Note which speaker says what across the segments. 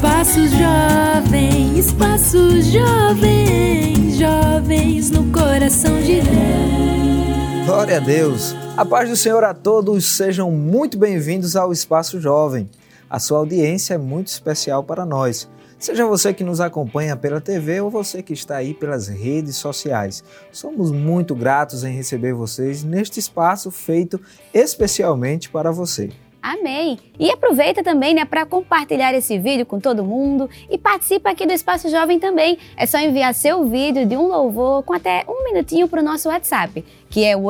Speaker 1: Espaço Jovem, Espaço Jovem, jovens no coração de Deus.
Speaker 2: Glória a Deus. A paz do Senhor a todos, sejam muito bem-vindos ao Espaço Jovem. A sua audiência é muito especial para nós. Seja você que nos acompanha pela TV ou você que está aí pelas redes sociais. Somos muito gratos em receber vocês neste espaço feito especialmente para você.
Speaker 3: Amém! E aproveita também né, para compartilhar esse vídeo com todo mundo e participa aqui do Espaço Jovem também. É só enviar seu vídeo de um louvor com até um minutinho para o nosso WhatsApp, que é o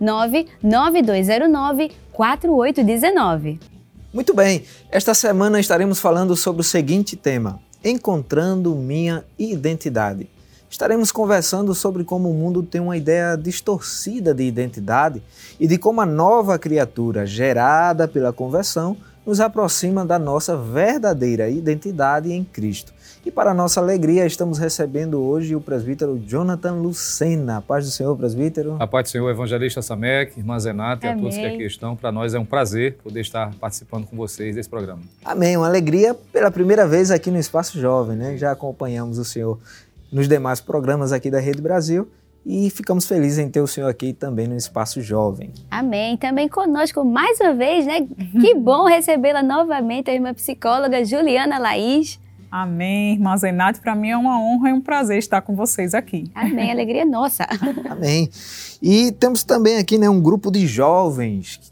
Speaker 3: 81992094819.
Speaker 2: Muito bem, esta semana estaremos falando sobre o seguinte tema: Encontrando minha identidade. Estaremos conversando sobre como o mundo tem uma ideia distorcida de identidade e de como a nova criatura gerada pela conversão nos aproxima da nossa verdadeira identidade em Cristo. E para nossa alegria, estamos recebendo hoje o presbítero Jonathan Lucena. Paz do Senhor, presbítero.
Speaker 4: A paz do Senhor, evangelista Samek, irmã Zenata e a todos que aqui estão. Para nós é um prazer poder estar participando com vocês desse programa.
Speaker 2: Amém. Uma alegria pela primeira vez aqui no Espaço Jovem, né? Já acompanhamos o Senhor nos demais programas aqui da Rede Brasil e ficamos felizes em ter o senhor aqui também no Espaço Jovem.
Speaker 3: Amém. Também conosco mais uma vez, né? Que bom recebê-la novamente, a irmã psicóloga Juliana Laís.
Speaker 5: Amém, irmã Zenate. Para mim é uma honra e um prazer estar com vocês aqui.
Speaker 3: Amém, alegria nossa.
Speaker 2: Amém. E temos também aqui né, um grupo de jovens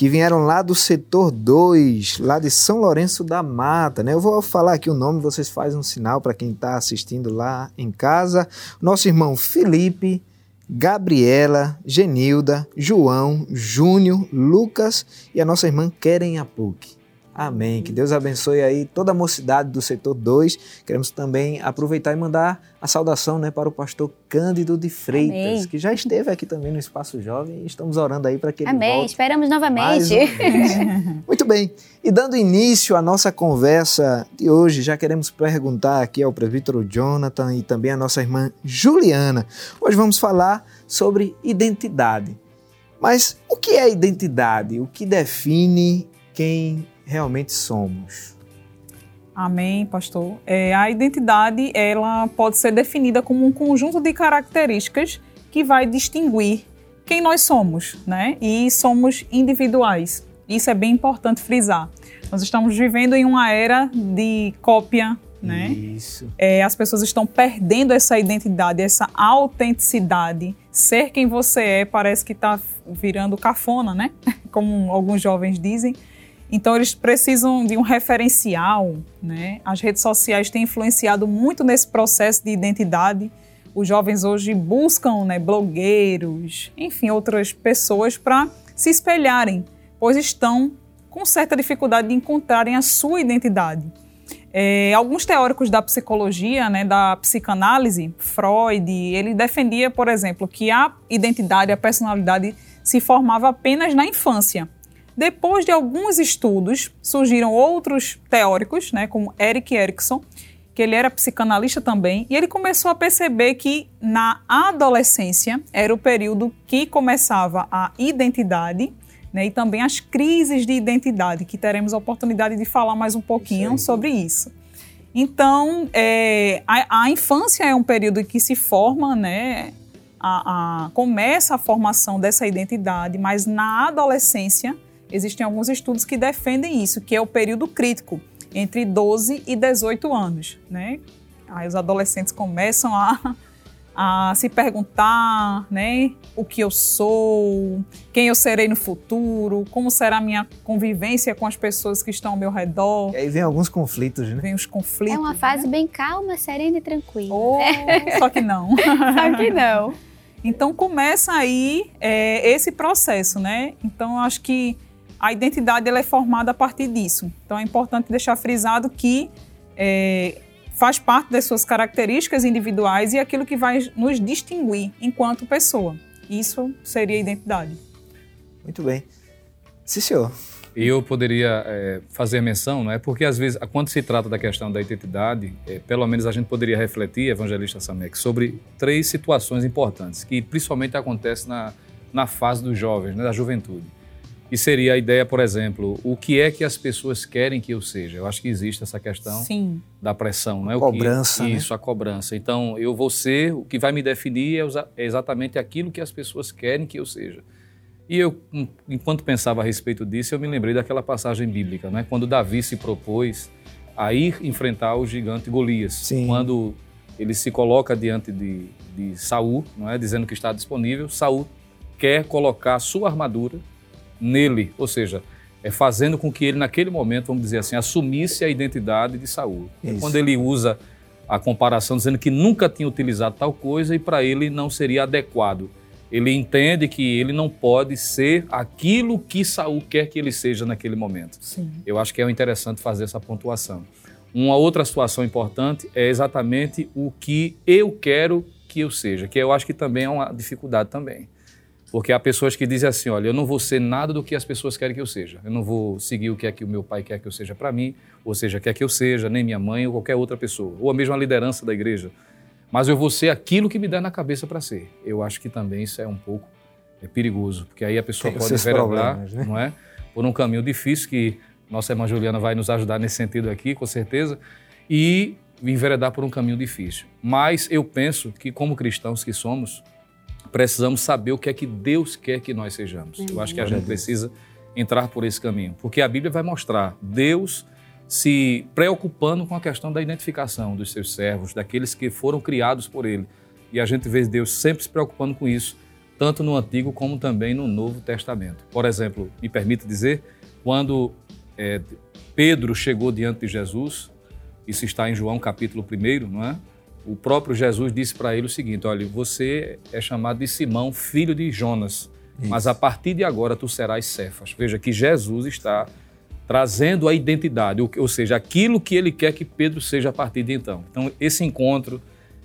Speaker 2: que vieram lá do setor 2, lá de São Lourenço da Mata, né? Eu vou falar aqui o nome, vocês fazem um sinal para quem está assistindo lá em casa. Nosso irmão Felipe, Gabriela, Genilda, João, Júnior, Lucas e a nossa irmã Keren Apuc. Amém. Que Deus abençoe aí toda a mocidade do setor 2. Queremos também aproveitar e mandar a saudação né, para o pastor Cândido de Freitas, Amém. que já esteve aqui também no Espaço Jovem e estamos orando aí para que ele
Speaker 3: Amém.
Speaker 2: volte.
Speaker 3: Esperamos novamente.
Speaker 2: Muito bem. E dando início à nossa conversa de hoje, já queremos perguntar aqui ao presbítero Jonathan e também à nossa irmã Juliana. Hoje vamos falar sobre identidade. Mas o que é identidade? O que define quem realmente somos.
Speaker 5: Amém, pastor. É, a identidade ela pode ser definida como um conjunto de características que vai distinguir quem nós somos, né? E somos individuais. Isso é bem importante frisar. Nós estamos vivendo em uma era de cópia, né?
Speaker 2: Isso.
Speaker 5: É, as pessoas estão perdendo essa identidade, essa autenticidade. Ser quem você é parece que está virando cafona, né? Como alguns jovens dizem. Então eles precisam de um referencial, né? As redes sociais têm influenciado muito nesse processo de identidade. Os jovens hoje buscam, né, blogueiros, enfim, outras pessoas para se espelharem, pois estão com certa dificuldade de encontrarem a sua identidade. É, alguns teóricos da psicologia, né, da psicanálise, Freud, ele defendia, por exemplo, que a identidade, a personalidade se formava apenas na infância depois de alguns estudos, surgiram outros teóricos, né, como Eric Erikson, que ele era psicanalista também, e ele começou a perceber que na adolescência era o período que começava a identidade né, e também as crises de identidade, que teremos a oportunidade de falar mais um pouquinho isso sobre isso. Então, é, a, a, infância é um período em que se forma, né, a, a, começa a formação dessa identidade, mas na adolescência existem alguns estudos que defendem isso, que é o período crítico, entre 12 e 18 anos, né? Aí os adolescentes começam a, a se perguntar, né, o que eu sou, quem eu serei no futuro, como será a minha convivência com as pessoas que estão ao meu redor.
Speaker 2: E aí vem alguns conflitos, né?
Speaker 5: Vem os conflitos. É
Speaker 3: uma fase né? bem calma, serena e tranquila.
Speaker 5: Oh, só que não.
Speaker 3: só que não.
Speaker 5: Então começa aí é, esse processo, né? Então eu acho que a identidade ela é formada a partir disso. Então é importante deixar frisado que é, faz parte das suas características individuais e aquilo que vai nos distinguir enquanto pessoa. Isso seria a identidade.
Speaker 2: Muito bem. Sim, senhor.
Speaker 4: E eu poderia é, fazer menção, não é? Porque às vezes, quando se trata da questão da identidade, é, pelo menos a gente poderia refletir, evangelista Samek, sobre três situações importantes que principalmente acontecem na, na fase dos jovens, né, da juventude E seria a ideia, por exemplo, o que é que as pessoas querem que eu seja? Eu acho que existe essa questão
Speaker 5: Sim.
Speaker 4: da pressão, não é?
Speaker 2: Cobrança,
Speaker 4: o que,
Speaker 2: né?
Speaker 4: Isso, a cobrança. Então, eu vou ser, o que vai me definir é é exatamente aquilo que as pessoas querem que eu seja. E eu, enquanto pensava a respeito disso, eu me lembrei daquela passagem bíblica, né? Quando Davi se propôs a ir enfrentar o gigante Golias.
Speaker 2: Sim.
Speaker 4: Quando ele se coloca diante de, de Saul, não é? Dizendo que está disponível, Saul quer colocar a sua armadura nele, ou seja, é fazendo com que ele naquele momento, vamos dizer assim, assumisse a identidade de Saul. É
Speaker 2: Isso.
Speaker 4: quando ele usa a comparação dizendo que nunca tinha utilizado tal coisa e para ele não seria adequado. Ele entende que ele não pode ser aquilo que Saul quer que ele seja naquele momento.
Speaker 5: Sim.
Speaker 4: Eu acho que é interessante fazer essa pontuação. Uma outra situação importante é exatamente o que eu quero que eu seja, que eu acho que também é uma dificuldade também. Porque há pessoas que dizem assim, olha, eu não vou ser nada do que as pessoas querem que eu seja. Eu não vou seguir o que é que o meu pai quer que eu seja para mim, ou seja, quer que eu seja, nem minha mãe ou qualquer outra pessoa, ou a mesma liderança da igreja. Mas eu vou ser aquilo que me der na cabeça para ser. Eu acho que também isso é um pouco é perigoso, porque aí a pessoa
Speaker 2: Tem
Speaker 4: pode enveredar,
Speaker 2: né?
Speaker 4: não é? Por um caminho difícil que nossa irmã Juliana vai nos ajudar nesse sentido aqui, com certeza, e enveredar por um caminho difícil. Mas eu penso que como cristãos que somos, precisamos saber o que é que Deus quer que nós sejamos. Eu acho que a gente precisa entrar por esse caminho, porque a Bíblia vai mostrar Deus se preocupando com a questão da identificação dos seus servos, daqueles que foram criados por Ele. E a gente vê Deus sempre se preocupando com isso, tanto no Antigo como também no Novo Testamento. Por exemplo, me permite dizer, quando é, Pedro chegou diante de Jesus, isso está em João capítulo 1, não é? O próprio Jesus disse para ele o seguinte: olha, você é chamado de Simão, filho de Jonas, mas a partir de agora tu serás Cefas. Veja que Jesus está trazendo a identidade, ou ou seja, aquilo que ele quer que Pedro seja a partir de então. Então, esse encontro,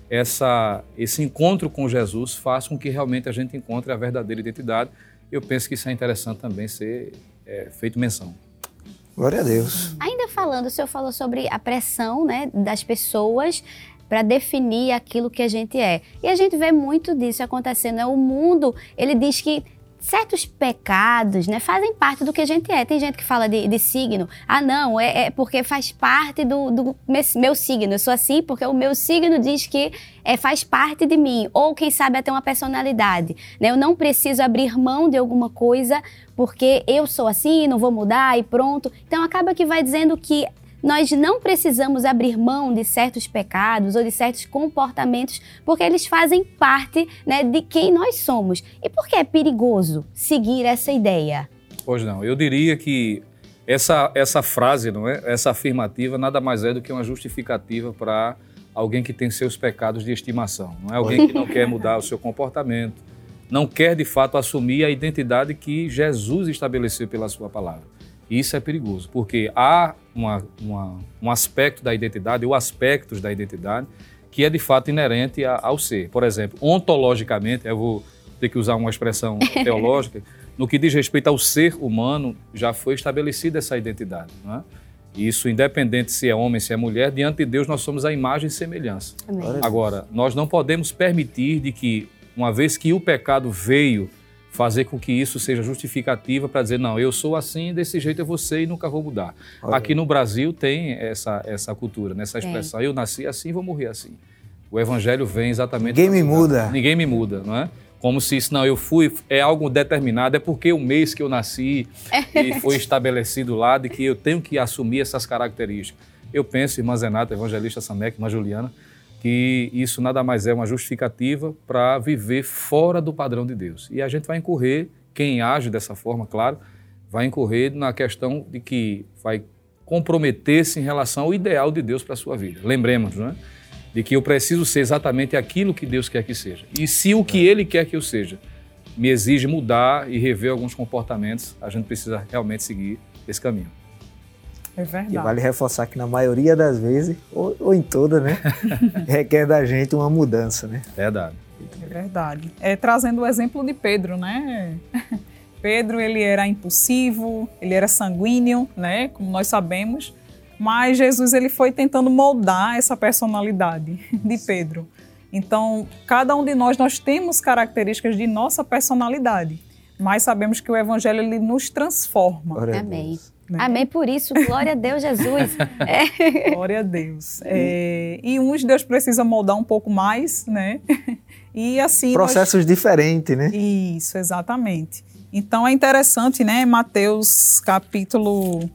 Speaker 4: essa, esse encontro com Jesus faz com que realmente a gente encontre a verdadeira identidade. Eu penso que isso é interessante também ser é, feito menção.
Speaker 2: Glória a Deus.
Speaker 3: Ainda falando, o senhor falou sobre a pressão né, das pessoas para definir aquilo que a gente é. E a gente vê muito disso acontecendo. Né? O mundo, ele diz que certos pecados né, fazem parte do que a gente é. Tem gente que fala de, de signo. Ah, não, é, é porque faz parte do, do meu, signo. Eu sou assim porque o meu signo diz que é, faz parte de mim. Ou, quem sabe, até uma personalidade. Né? Eu não preciso abrir mão de alguma coisa porque eu sou assim, não vou mudar e pronto. Então, acaba que vai dizendo que nós não precisamos abrir mão de certos pecados ou de certos comportamentos, porque eles fazem parte né, de quem nós somos. E por que é perigoso seguir essa ideia?
Speaker 4: Pois não, eu diria que essa, essa frase, não é? essa afirmativa, nada mais é do que uma justificativa para alguém que tem seus pecados de estimação. Não é alguém que não quer mudar o seu comportamento, não quer de fato assumir a identidade que Jesus estabeleceu pela sua palavra. Isso é perigoso, porque há uma, uma, um aspecto da identidade, ou aspectos da identidade, que é de fato inerente a, ao ser. Por exemplo, ontologicamente, eu vou ter que usar uma expressão teológica, no que diz respeito ao ser humano, já foi estabelecida essa identidade. Não é? Isso, independente se é homem, se é mulher, diante de Deus nós somos a imagem e semelhança.
Speaker 3: Amém.
Speaker 4: Agora, nós não podemos permitir de que, uma vez que o pecado veio, fazer com que isso seja justificativa para dizer, não, eu sou assim, desse jeito eu vou ser e nunca vou mudar.
Speaker 2: Olha.
Speaker 4: Aqui no Brasil tem essa, essa cultura, né? essa
Speaker 3: Tem.
Speaker 4: expressão, eu nasci assim, vou morrer assim. O evangelho vem exatamente...
Speaker 2: Ninguém me muda.
Speaker 4: Ninguém me muda, não é? Como se isso, não, eu fui, é algo determinado, é porque o mês que eu nasci e foi estabelecido lá de que eu tenho que assumir essas características. Eu penso, irmã Zenata, evangelista Samek, irmã Juliana, que isso nada mais é uma justificativa para viver fora do padrão de Deus. E a gente vai incorrer, quem age dessa forma, claro, vai incorrer na questão de que vai comprometer-se em relação ao ideal de Deus para a sua vida. Lembremos, não é? De que eu preciso ser exatamente aquilo que Deus quer que seja. E se o que Ele quer que eu seja me exige mudar e rever alguns comportamentos, a gente precisa realmente seguir esse caminho.
Speaker 5: É
Speaker 2: E
Speaker 5: verdade.
Speaker 2: vale reforçar que na maioria das vezes, ou, ou em toda, né? requer da gente uma mudança, né?
Speaker 4: Verdade.
Speaker 5: É verdade. É, trazendo o exemplo de Pedro, né? Pedro, ele era impulsivo, ele era sanguíneo, né? Como nós sabemos. Mas Jesus, ele foi tentando moldar essa personalidade de Pedro. Então, cada um de nós, nós temos características de nossa personalidade. mas sabemos que o evangelho ele nos transforma.
Speaker 3: Amém.
Speaker 5: Né?
Speaker 3: Amém por isso. Glória a Deus, Jesus. É.
Speaker 5: Glória a Deus. É, e uns Deus precisa moldar um pouco mais, né? E assim. nós-
Speaker 2: Processos diferentes, né?
Speaker 5: Isso, exatamente. Então é interessante, né? Mateus capítulo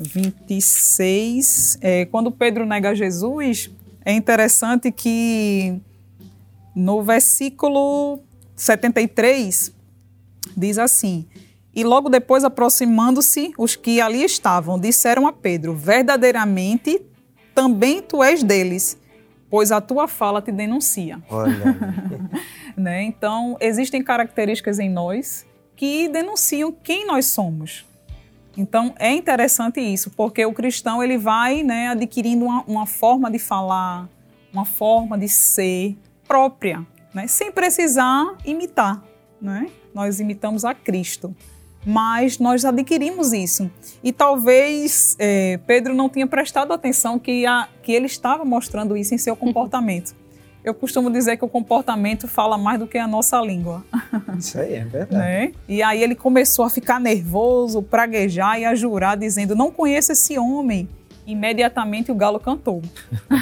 Speaker 5: 26, é, quando Pedro nega Jesus, é interessante que no versículo 73 diz assim: E logo depois, aproximando-se, os que ali estavam disseram a Pedro: Verdadeiramente também tu és deles, pois a tua fala te denuncia né? Então, existem características em nós que denunciam quem nós somos. Então, é interessante isso, porque o cristão ele vai né, adquirindo uma, uma forma de falar, uma forma de ser própria, né? sem precisar imitar. Né? Nós imitamos a Cristo, mas nós adquirimos isso. E talvez eh, Pedro não tenha prestado atenção que, a, que ele estava mostrando isso em seu comportamento. Eu costumo dizer que o comportamento fala mais do que a nossa língua,
Speaker 2: Isso aí é verdade.
Speaker 5: né? E aí ele começou a ficar nervoso, praguejar e a jurar, dizendo: Não conheço esse homem. Imediatamente o galo cantou.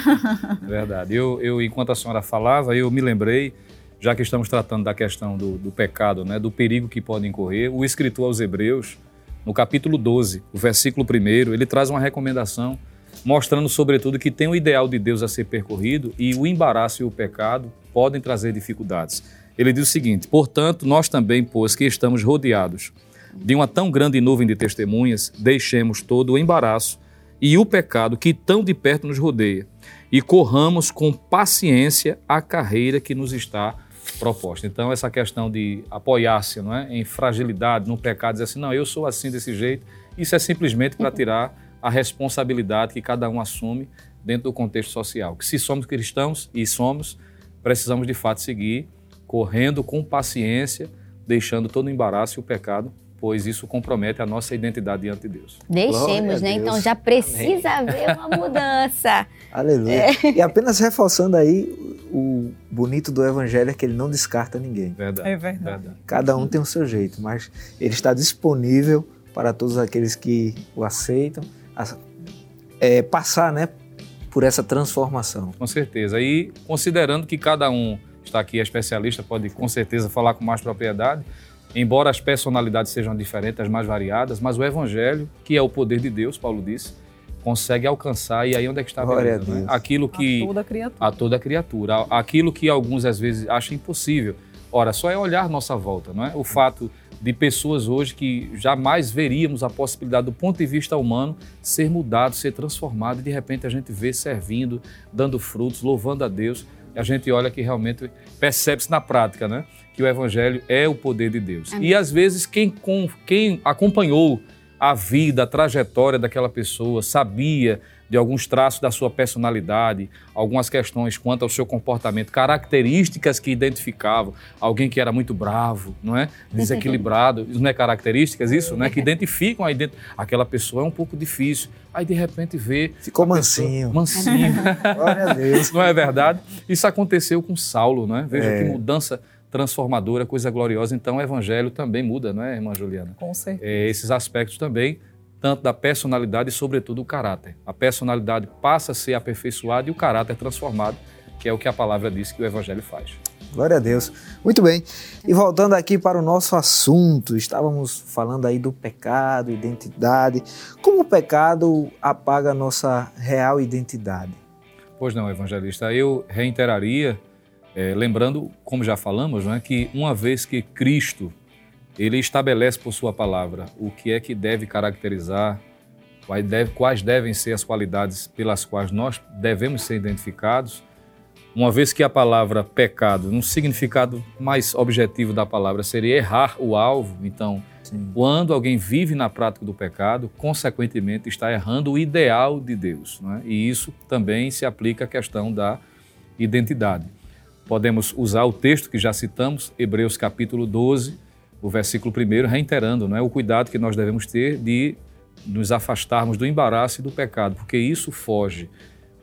Speaker 4: Verdade. Eu, eu, enquanto a senhora falava, eu me lembrei, já que estamos tratando da questão do, do pecado, né, do perigo que pode incorrer, o escritor aos Hebreus, no capítulo 12, o versículo 1, ele traz uma recomendação mostrando, sobretudo, que tem o ideal de Deus a ser percorrido e o embaraço e o pecado podem trazer dificuldades. Ele diz o seguinte: Portanto, nós também, pois que estamos rodeados de uma tão grande nuvem de testemunhas, deixemos todo o embaraço e o pecado que tão de perto nos rodeia e corramos com paciência a carreira que nos está proposta. Então, essa questão de apoiar-se não é, em fragilidade, no pecado, dizer assim, não, eu sou assim desse jeito, isso é simplesmente para tirar a responsabilidade que cada um assume dentro do contexto social. Que se somos cristãos, e somos, precisamos de fato seguir correndo com paciência, deixando todo o embaraço e o pecado, pois isso compromete a nossa identidade diante de Deus.
Speaker 3: Deixemos, né?
Speaker 2: Deus.
Speaker 3: Então já precisa haver uma mudança.
Speaker 2: Aleluia. E apenas reforçando aí, o bonito do evangelho é que ele não descarta ninguém.
Speaker 4: Verdade.
Speaker 5: É verdade.
Speaker 2: Cada um tem o seu jeito, mas ele está disponível para todos aqueles que o aceitam, a- é, passar né, por essa transformação.
Speaker 4: Com certeza. E considerando que cada um está aqui, é especialista, pode com certeza falar com mais propriedade, embora as personalidades sejam diferentes, as mais variadas, mas o Evangelho, que é o poder de Deus, Paulo disse, consegue alcançar, e aí onde é que está a beleza,
Speaker 2: a
Speaker 4: né?
Speaker 2: Deus.
Speaker 4: Aquilo que
Speaker 5: A toda criatura.
Speaker 4: a toda criatura, aquilo que alguns às vezes acham impossível. Ora, só é olhar nossa volta, não é? O fato de pessoas hoje que jamais veríamos a possibilidade do ponto de vista humano ser mudado, ser transformado, e de repente a gente vê servindo, dando frutos, louvando a Deus, e a gente olha que realmente percebe-se na prática, né? Que o evangelho é o poder de Deus.
Speaker 3: Amém.
Speaker 4: E às vezes quem, com, quem acompanhou a vida, a trajetória daquela pessoa, sabia de alguns traços da sua personalidade, algumas questões quanto ao seu comportamento, características que identificavam alguém que era muito bravo, não é? Desequilibrado, isso não é características isso, né? Que identificam a ident... aquela pessoa é um pouco difícil. Aí de repente vê
Speaker 2: Ficou
Speaker 4: a pessoa-
Speaker 2: mansinho.
Speaker 4: mansinho.
Speaker 2: Glória a Deus.
Speaker 4: Não é verdade? Isso aconteceu com Saulo, não é? Veja
Speaker 2: É.
Speaker 4: que mudança transformadora, coisa gloriosa. Então o evangelho também muda, não é, irmã Juliana?
Speaker 5: Com certeza.
Speaker 4: É, esses aspectos também, tanto da personalidade e, sobretudo, o caráter. A personalidade passa a ser aperfeiçoada e o caráter transformado, que é o que a palavra diz que o evangelho faz.
Speaker 2: Glória a Deus. Muito bem. E voltando aqui para o nosso assunto, estávamos falando aí do pecado, identidade. Como o pecado apaga a nossa real identidade?
Speaker 4: Pois não, evangelista. Eu reiteraria, eh, lembrando, como já falamos, é, que uma vez que Cristo ele estabelece por sua palavra o que é que deve caracterizar, quais, deve- quais devem ser as qualidades pelas quais nós devemos ser identificados, uma vez que a palavra pecado, num significado mais objetivo da palavra, seria errar o alvo, então
Speaker 2: Sim.
Speaker 4: quando alguém vive na prática do pecado, consequentemente está errando o ideal de Deus. é? E isso também se aplica à questão da identidade. Podemos usar o texto que já citamos, Hebreus capítulo 12, o versículo 1, reiterando não é? o cuidado que nós devemos ter de nos afastarmos do embaraço e do pecado, porque isso foge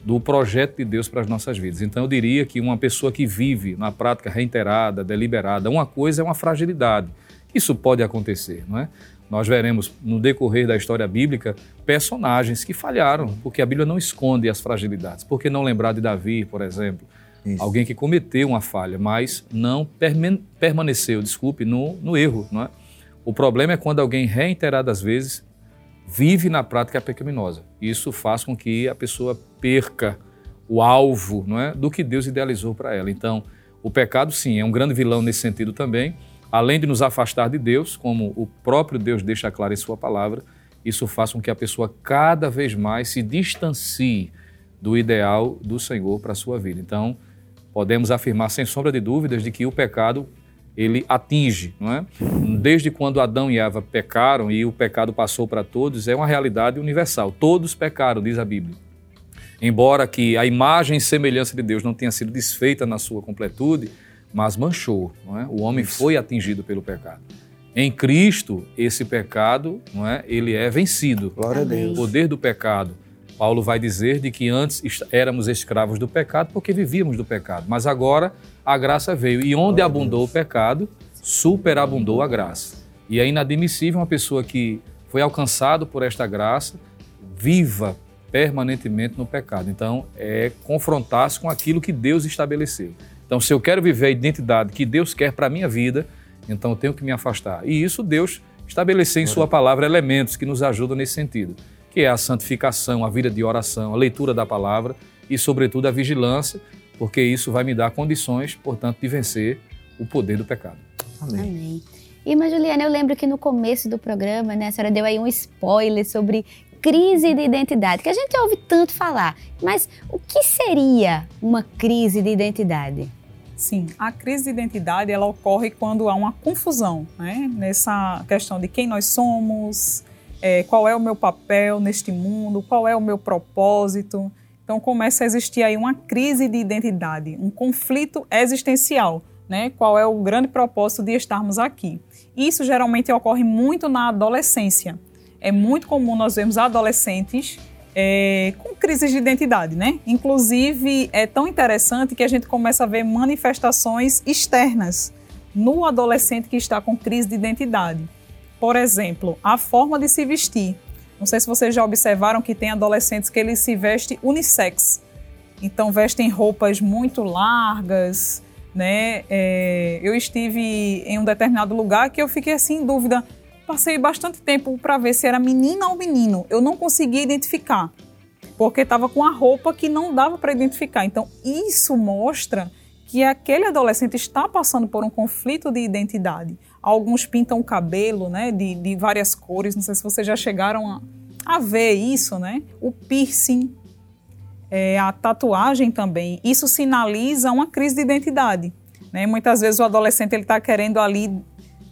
Speaker 4: do projeto de Deus para as nossas vidas. Então eu diria que uma pessoa que vive na prática reiterada, deliberada, uma coisa é uma fragilidade. Isso pode acontecer, não é? Nós veremos no decorrer da história bíblica personagens que falharam, porque a Bíblia não esconde as fragilidades. Por que não lembrar de Davi, por exemplo? Isso. Alguém que cometeu uma falha, mas não permaneceu, desculpe, no, no erro. Não é? O problema é quando alguém reiteradas vezes vive na prática pecaminosa. Isso faz com que a pessoa perca o alvo não é, do que Deus idealizou para ela. Então, o pecado, sim, é um grande vilão nesse sentido também. Além de nos afastar de Deus, como o próprio Deus deixa claro em Sua palavra, isso faz com que a pessoa cada vez mais se distancie do ideal do Senhor para a sua vida. Então, podemos afirmar sem sombra de dúvidas de que o pecado ele atinge, não é? Desde quando Adão e Eva pecaram e o pecado passou para todos, é uma realidade universal. Todos pecaram, diz a Bíblia. Embora que a imagem e semelhança de Deus não tenha sido desfeita na sua completude, mas manchou, não é? O homem foi atingido pelo pecado. Em Cristo, esse pecado, não é? Ele é vencido.
Speaker 2: Glória a Deus.
Speaker 4: O poder do pecado Paulo vai dizer de que antes éramos escravos do pecado porque vivíamos do pecado, mas agora a graça veio e onde abundou o pecado, superabundou a graça. E é inadmissível uma pessoa que foi alcançado por esta graça viva permanentemente no pecado. Então, é confrontar-se com aquilo que Deus estabeleceu. Então, se eu quero viver a identidade que Deus quer para a minha vida, então eu tenho que me afastar. E isso Deus estabeleceu em Sua palavra elementos que nos ajudam nesse sentido que é a santificação, a vida de oração, a leitura da palavra e, sobretudo, a vigilância, porque isso vai me dar condições, portanto, de vencer o poder do pecado.
Speaker 3: Amém. Amém. Irmã Juliana, eu lembro que no começo do programa, né, a senhora deu aí um spoiler sobre crise de identidade, que a gente ouve tanto falar. Mas o que seria uma crise de identidade?
Speaker 5: Sim, a crise de identidade ela ocorre quando há uma confusão né? nessa questão de quem nós somos, é, qual é o meu papel neste mundo, qual é o meu propósito. Então começa a existir aí uma crise de identidade, um conflito existencial, né? Qual é o grande propósito de estarmos aqui? Isso geralmente ocorre muito na adolescência. É muito comum nós vermos adolescentes é, com crises de identidade, né? Inclusive é tão interessante que a gente começa a ver manifestações externas no adolescente que está com crise de identidade. Por exemplo, a forma de se vestir. Não sei se vocês já observaram que tem adolescentes que eles se vestem unissex. Então vestem roupas muito largas, né? É, eu estive em um determinado lugar que eu fiquei assim em dúvida. Passei bastante tempo para ver se era menina ou menino. Eu não conseguia identificar, porque estava com a roupa que não dava para identificar. Então isso mostra que aquele adolescente está passando por um conflito de identidade. Alguns pintam o cabelo né, de, de várias cores, não sei se vocês já chegaram a, a ver isso, né? O piercing, é, a tatuagem também. Isso sinaliza uma crise de identidade. Né? Muitas vezes o adolescente está querendo ali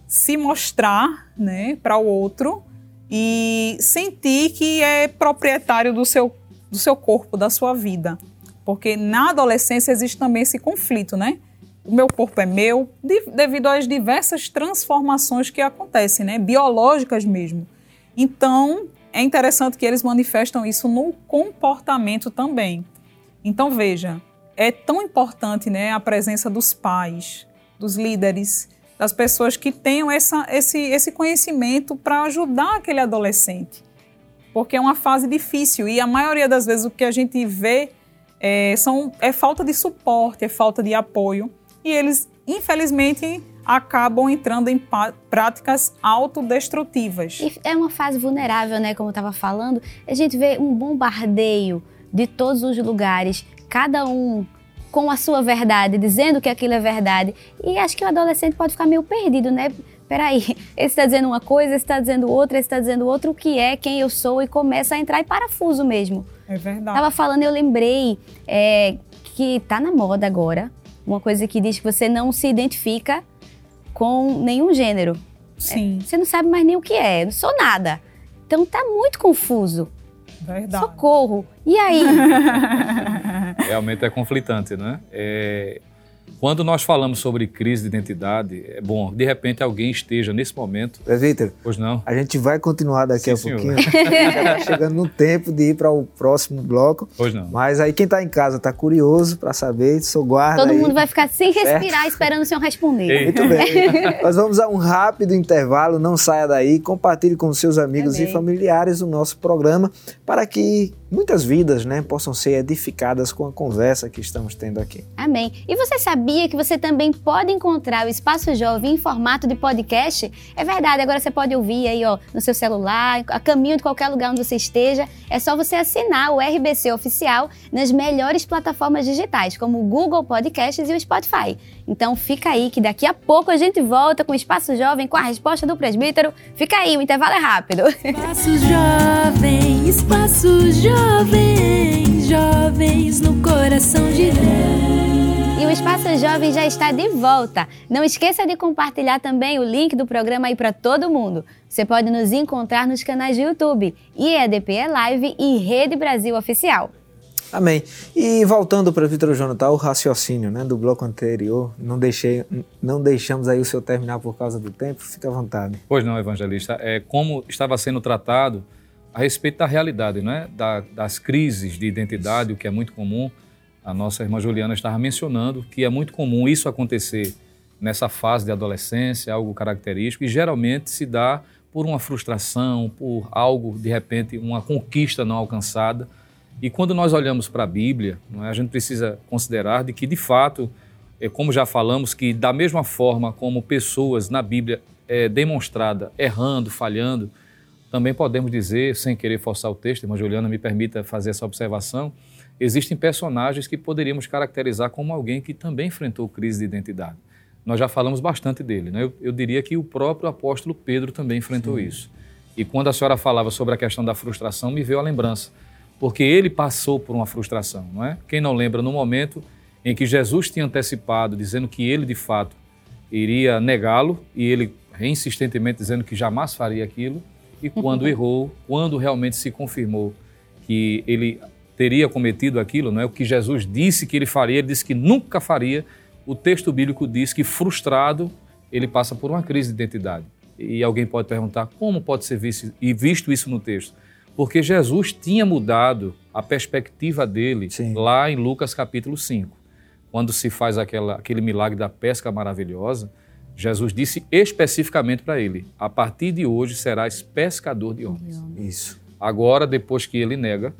Speaker 5: se mostrar né, para o outro e sentir que é proprietário do seu, do seu corpo, da sua vida. Porque na adolescência existe também esse conflito, né? O meu corpo é meu, devido às diversas transformações que acontecem, né? biológicas mesmo. Então, é interessante que eles manifestam isso no comportamento também. Então, veja, é tão importante né, a presença dos pais, dos líderes, das pessoas que tenham essa, esse, esse conhecimento para ajudar aquele adolescente. Porque é uma fase difícil e a maioria das vezes o que a gente vê é, são, é falta de suporte, é falta de apoio e eles, infelizmente, acabam entrando em práticas autodestrutivas.
Speaker 3: E é uma fase vulnerável, né? Como eu estava falando, a gente vê um bombardeio de todos os lugares, cada um com a sua verdade, dizendo que aquilo é verdade. E acho que o adolescente pode ficar meio perdido, né? Peraí, esse está dizendo uma coisa, esse está dizendo outra, esse está dizendo outra, o que é, quem eu sou, e começa a entrar em parafuso mesmo.
Speaker 5: É verdade.
Speaker 3: Tava falando, eu lembrei é, que tá na moda agora uma coisa que diz que você não se identifica com nenhum gênero.
Speaker 5: Sim.
Speaker 3: É, você não sabe mais nem o que é, não sou nada. Então tá muito confuso.
Speaker 5: Verdade.
Speaker 3: Socorro. E aí?
Speaker 4: Realmente é conflitante, né? É... Quando nós falamos sobre crise de identidade, é bom, de repente alguém esteja nesse momento.
Speaker 2: Presbítero,
Speaker 4: Pois não?
Speaker 2: a gente vai continuar daqui
Speaker 4: Sim,
Speaker 2: a
Speaker 4: senhor.
Speaker 2: pouquinho. Tá chegando no tempo de ir para o próximo bloco.
Speaker 4: Pois não.
Speaker 2: Mas aí quem tá em casa tá curioso para saber, sou guarda
Speaker 3: Todo
Speaker 2: aí.
Speaker 3: mundo vai ficar sem respirar esperando o senhor responder.
Speaker 4: Ei.
Speaker 2: Muito bem. Nós vamos a um rápido intervalo, não saia daí, compartilhe com seus amigos
Speaker 3: Amém.
Speaker 2: e familiares o nosso programa para que muitas vidas né, possam ser edificadas com a conversa que estamos tendo aqui.
Speaker 3: Amém. E você sabia que você também pode encontrar o Espaço Jovem em formato de podcast? É verdade, agora você pode ouvir aí, ó, no seu celular, a caminho de qualquer lugar onde você esteja. É só você assinar o RBC Oficial nas melhores plataformas digitais, como o Google Podcasts e o Spotify. Então fica aí que daqui a pouco a gente volta com o Espaço Jovem com a resposta do presbítero. Fica aí, o intervalo é rápido.
Speaker 1: Espaço jovem, espaço jovem, jovens no coração de Deus.
Speaker 3: E o Espaço Jovem já está de volta. Não esqueça de compartilhar também o link do programa aí para todo mundo. Você pode nos encontrar nos canais do YouTube, IEDP Live e Rede Brasil Oficial.
Speaker 2: Amém. E voltando para o Vitor Jonathan, o raciocínio né, do bloco anterior, não, deixei, não deixamos aí o seu terminar por causa do tempo, fica à vontade.
Speaker 4: Pois não, evangelista. É como estava sendo tratado a respeito da realidade, não é? Da- das crises de identidade, o que é muito comum. A nossa irmã Juliana estava mencionando que é muito comum isso acontecer nessa fase de adolescência, algo característico, e geralmente se dá por uma frustração, por algo, de repente, uma conquista não alcançada. E quando nós olhamos para a Bíblia, é? a gente precisa considerar de que, de fato, é, como já falamos, que da mesma forma como pessoas na Bíblia é demonstrada errando, falhando, também podemos dizer, sem querer forçar o texto, irmã Juliana me permita fazer essa observação, existem personagens que poderíamos caracterizar como alguém que também enfrentou crise de identidade. Nós já falamos bastante dele. Né? Eu, eu diria que o próprio apóstolo Pedro também enfrentou isso. E quando a senhora falava sobre a questão da frustração, me veio a lembrança, porque ele passou por uma frustração, não é? Quem não lembra no momento em que Jesus tinha antecipado, dizendo que ele de fato iria negá-lo, e ele insistentemente dizendo que jamais faria aquilo, e quando errou, quando realmente se confirmou que ele teria cometido aquilo, não é o que Jesus disse que ele faria, ele disse que nunca faria. O texto bíblico diz que frustrado ele passa por uma crise de identidade. E alguém pode perguntar como pode ser visto e visto isso no texto? Porque Jesus tinha mudado a perspectiva dele
Speaker 2: Sim.
Speaker 4: lá em Lucas capítulo 5. Quando se faz aquela, aquele milagre da pesca maravilhosa, Jesus disse especificamente para ele: a partir de hoje serás pescador de homens.
Speaker 2: Isso.
Speaker 4: Agora, depois que ele nega,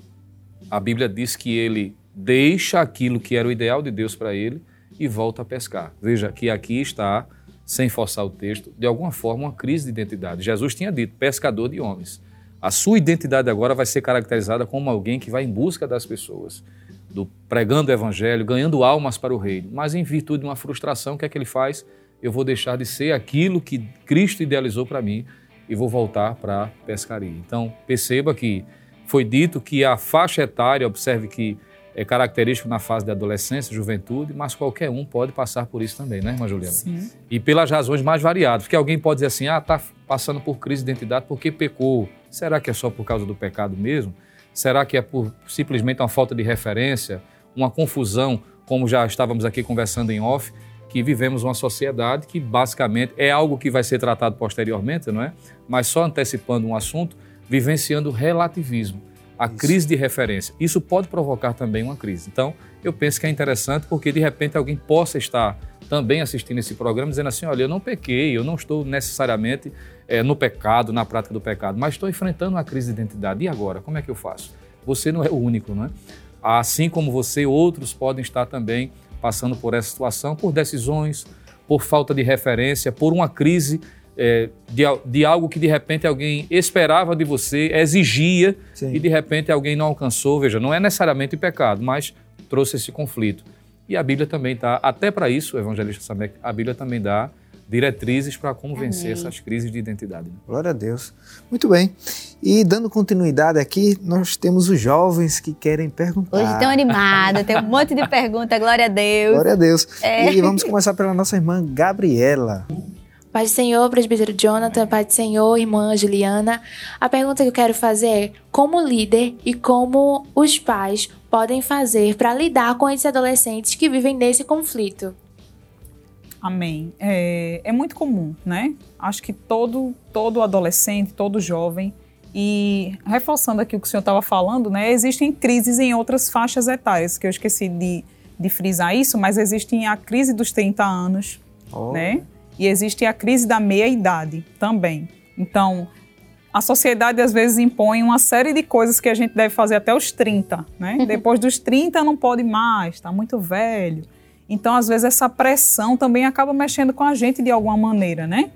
Speaker 4: a Bíblia diz que ele deixa aquilo que era o ideal de Deus para ele e volta a pescar. Veja que aqui está, sem forçar o texto, de alguma forma uma crise de identidade. Jesus tinha dito pescador de homens. A sua identidade agora vai ser caracterizada como alguém que vai em busca das pessoas, do pregando o evangelho, ganhando almas para o reino. Mas em virtude de uma frustração, o que é que ele faz? Eu vou deixar de ser aquilo que Cristo idealizou para mim e vou voltar para a pescaria. Então, perceba que foi dito que a faixa etária, observe que é característico na fase de adolescência, juventude, mas qualquer um pode passar por isso também, né, irmã Juliana?
Speaker 5: Sim.
Speaker 4: E pelas razões mais variadas. Porque alguém pode dizer assim, ah, está passando por crise de identidade porque pecou. Será que é só por causa do pecado mesmo? Será que é por simplesmente uma falta de referência, uma confusão, como já estávamos aqui conversando em off, que vivemos uma sociedade que basicamente é algo que vai ser tratado posteriormente, não é? Mas só antecipando um assunto, vivenciando relativismo, a crise de referência. Isso pode provocar também uma crise. Então, eu penso que é interessante porque de repente alguém possa estar também assistindo esse programa dizendo assim, olha, eu não pequei, eu não estou necessariamente eh, no pecado, na prática do pecado, mas estou enfrentando uma crise de identidade. E agora? Como é que eu faço? Você não é o único, não é? Assim como você, outros podem estar também passando por essa situação, por decisões, por falta de referência, por uma crise eh, de, de algo que de repente alguém esperava de você, exigia
Speaker 2: Sim.
Speaker 4: e de repente alguém não alcançou. Veja, não é necessariamente pecado, mas trouxe esse conflito. E a Bíblia também está, até para isso, o evangelista Samek, a Bíblia também dá diretrizes para como vencer essas crises de identidade. né?
Speaker 2: Glória a Deus. Muito bem. E dando continuidade aqui, nós temos os jovens que querem perguntar.
Speaker 3: Hoje tão animado, tem um monte de pergunta, glória a Deus.
Speaker 2: Glória a Deus.
Speaker 3: É.
Speaker 2: E vamos começar pela nossa irmã Gabriela.
Speaker 6: Pai do Senhor, presbítero Jonathan, Pai do Senhor, irmã Juliana. A pergunta que eu quero fazer é: como líder e como os pais podem fazer para lidar com esses adolescentes que vivem nesse conflito?
Speaker 5: Amém. É, é muito comum, né? Acho que todo, todo adolescente, todo jovem, e reforçando aqui o que o senhor estava falando, né? Existem crises em outras faixas etárias, que eu esqueci de, de frisar isso, mas existem a crise dos 30 anos,
Speaker 2: Oh.
Speaker 5: né? E existe a crise da meia-idade também. Então, a sociedade às vezes impõe uma série de coisas que a gente deve fazer até os 30, né? Depois dos 30 não pode mais, está muito velho. Então, às vezes, essa pressão também acaba mexendo com a gente de alguma maneira, né?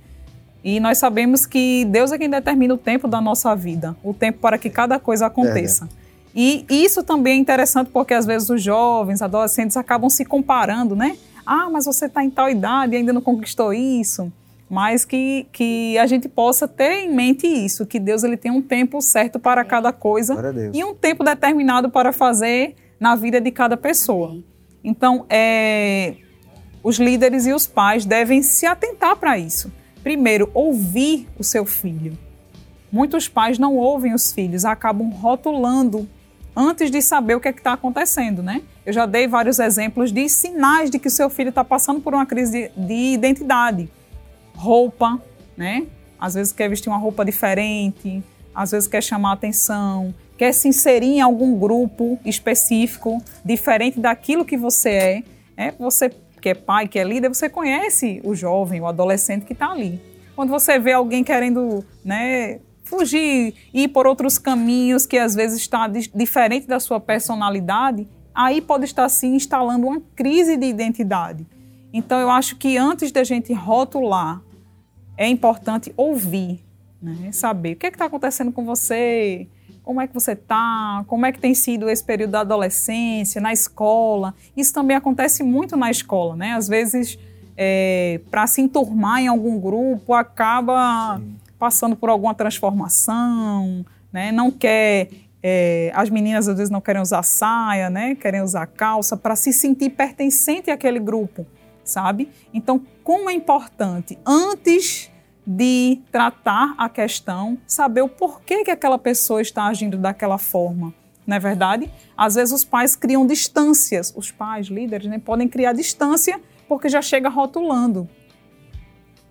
Speaker 5: E nós sabemos que Deus é quem determina o tempo da nossa vida, o tempo para que cada coisa aconteça. E isso também é interessante porque às vezes os jovens, adolescentes acabam se comparando, né? Ah, mas você está em tal idade e ainda não conquistou isso. Mas que, que a gente possa ter em mente isso, que Deus ele tem um tempo certo para cada coisa e um tempo determinado para fazer na vida de cada pessoa. Então, é, os líderes e os pais devem se atentar para isso. Primeiro, ouvir o seu filho. Muitos pais não ouvem os filhos, acabam rotulando antes de saber o que é está acontecendo, né? Eu já dei vários exemplos de sinais de que o seu filho está passando por uma crise de, de identidade. Roupa, né? Às vezes quer vestir uma roupa diferente, às vezes quer chamar atenção, quer se inserir em algum grupo específico, diferente daquilo que você é. é você que é pai, que é líder, você conhece o jovem, o adolescente que está ali. Quando você vê alguém querendo né, fugir, ir por outros caminhos que às vezes está di- diferente da sua personalidade, aí pode estar se instalando uma crise de identidade. Então eu acho que antes da gente rotular, é importante ouvir, né? saber o que está acontecendo com você, como é que você está, como é que tem sido esse período da adolescência, na escola. Isso também acontece muito na escola, né? Às vezes, para se enturmar em algum grupo, acaba passando por alguma transformação, né? Não quer... é, as meninas às vezes não querem usar saia, né? Querem usar calça para se sentir pertencente àquele grupo, sabe? Então, como é importante antes de tratar a questão, saber o porquê que aquela pessoa está agindo daquela forma. Não é verdade? Às vezes os pais criam distâncias, os pais, líderes, né, podem criar distância porque já chega rotulando.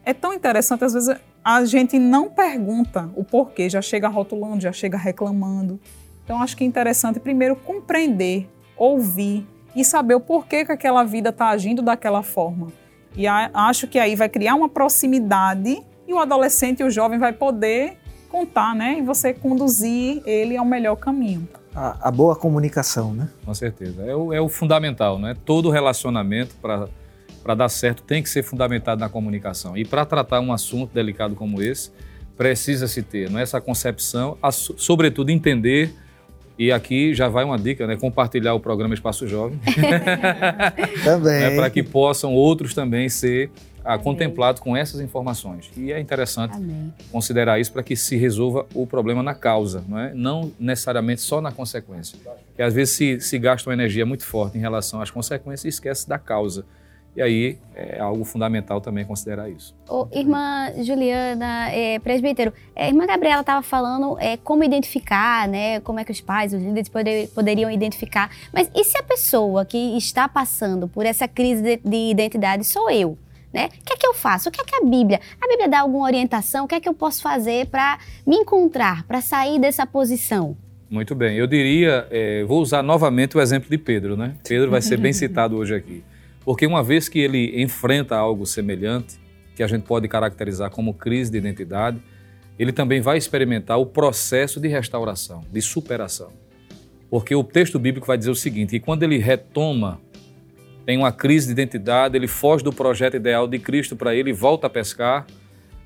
Speaker 5: É tão interessante, às vezes a gente não pergunta o porquê, já chega rotulando, já chega reclamando. Então acho que é interessante primeiro compreender, ouvir e saber o porquê que aquela vida está agindo daquela forma. E a- acho que aí vai criar uma proximidade e o adolescente e o jovem vai poder contar, né? E você conduzir ele ao melhor caminho.
Speaker 2: A, a boa comunicação, né?
Speaker 4: Com certeza. É o, é o fundamental, né? Todo relacionamento para dar certo tem que ser fundamentado na comunicação. E para tratar um assunto delicado como esse, precisa-se ter não é, essa concepção, a, so- sobretudo entender. E aqui já vai uma dica, né? Compartilhar o programa Espaço Jovem,
Speaker 2: Também.
Speaker 4: né? para que possam outros também ser ah, contemplados com essas informações. E é interessante
Speaker 3: Amém.
Speaker 4: considerar isso para que se resolva o problema na causa, não, é? não necessariamente só na consequência. Porque às vezes se, se gasta uma energia muito forte em relação às consequências e esquece da causa. E aí é algo fundamental também considerar isso.
Speaker 3: Ô, irmã Juliana, é, presbítero, é, a irmã Gabriela estava falando é, como identificar, né? Como é que os pais, os líderes poder- poderiam identificar. Mas e se a pessoa que está passando por essa crise de, de identidade sou eu? Né? O que é que eu faço? O que é que a Bíblia? A Bíblia dá alguma orientação? O que é que eu posso fazer para me encontrar, para sair dessa posição?
Speaker 4: Muito bem. Eu diria, eh, vou usar novamente o exemplo de Pedro, né? Pedro vai ser bem citado hoje aqui. Porque uma vez que ele enfrenta algo semelhante, que a gente pode caracterizar como crise de identidade, ele também vai experimentar o processo de restauração, de superação. Porque o texto bíblico vai dizer o seguinte: que quando ele retoma, tem uma crise de identidade, ele foge do projeto ideal de Cristo para ele e volta a pescar,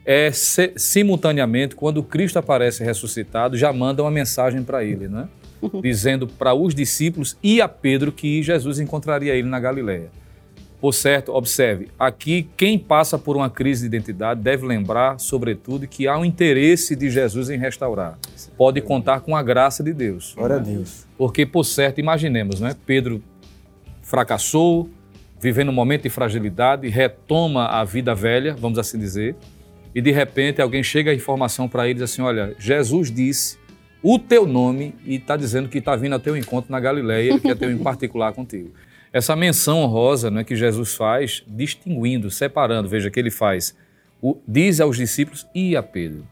Speaker 4: é se- simultaneamente, quando Cristo aparece ressuscitado, já manda uma mensagem para ele, né? Dizendo para os discípulos e a Pedro que Jesus encontraria ele na Galileia. Por certo, observe, aqui quem passa por uma crise de identidade deve lembrar, sobretudo, que há um interesse de Jesus em restaurar. Pode contar com a graça de Deus.
Speaker 2: Glória a Deus.
Speaker 4: Porque, por certo, imaginemos, né? Pedro fracassou, vivendo um momento de fragilidade, retoma a vida velha, vamos assim dizer, e de repente alguém chega a informação para ele e diz assim: Olha, Jesus disse o teu nome e está dizendo que está vindo ao teu encontro na Galileia, ele quer ter um em particular contigo. Essa menção honrosa né, que Jesus faz, distinguindo, separando. Veja que ele faz, o, diz aos discípulos e a Pedro.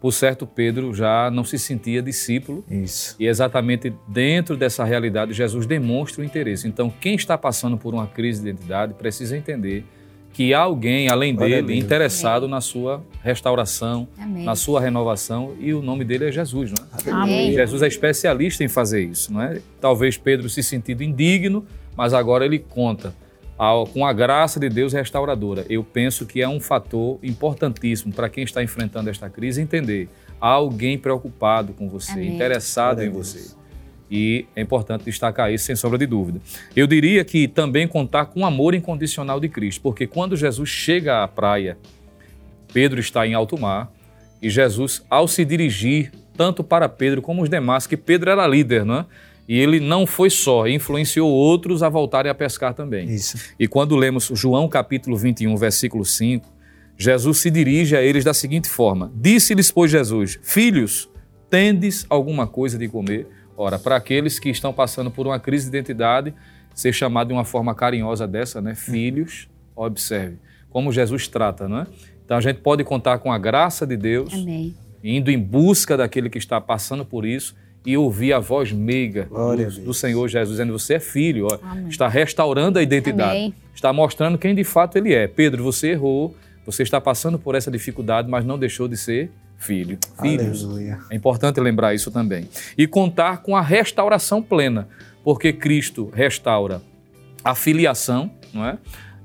Speaker 4: Por certo, Pedro já não se sentia discípulo.
Speaker 2: Isso.
Speaker 4: E exatamente dentro dessa realidade, Jesus demonstra o interesse. Então, quem está passando por uma crise de identidade precisa entender que há alguém, além dele,
Speaker 2: Deus.
Speaker 4: interessado na sua restauração,
Speaker 3: Amém.
Speaker 4: na sua renovação, e o nome dele é Jesus, não é?
Speaker 3: Amém.
Speaker 4: Jesus é especialista em fazer isso, não é? Talvez Pedro se sentido indigno, mas agora ele conta ao- com a graça de Deus restauradora. Eu penso que é um fator importantíssimo para quem está enfrentando esta crise entender. Há alguém preocupado com você,
Speaker 3: Amém.
Speaker 4: interessado
Speaker 2: Glória
Speaker 4: em você. E é importante destacar isso sem sombra de dúvida. Eu diria que também contar com o amor incondicional de Cristo, porque quando Jesus chega à praia, Pedro está em alto mar e Jesus, ao se dirigir tanto para Pedro como os demais, que Pedro era líder, não é? E ele não foi só, influenciou outros a voltarem a pescar também.
Speaker 2: Isso.
Speaker 4: E quando lemos João capítulo 21, versículo 5, Jesus se dirige a eles da seguinte forma: Disse-lhes, pois, Jesus: Filhos, tendes alguma coisa de comer? Ora, para aqueles que estão passando por uma crise de identidade, ser chamado de uma forma carinhosa dessa, né? Filhos, observe como Jesus trata, não é? Então a gente pode contar com a graça de Deus,
Speaker 3: Amém.
Speaker 4: indo em busca daquele que está passando por isso e ouvir a voz meiga do, do Senhor Jesus, dizendo: Você é filho, ó, está restaurando a identidade,
Speaker 3: Amém.
Speaker 4: está mostrando quem de fato ele é. Pedro, você errou, você está passando por essa dificuldade, mas não deixou de ser filho. Filhos.
Speaker 2: Aleluia.
Speaker 4: É importante lembrar isso também. E contar com a restauração plena, porque Cristo restaura a filiação, não é?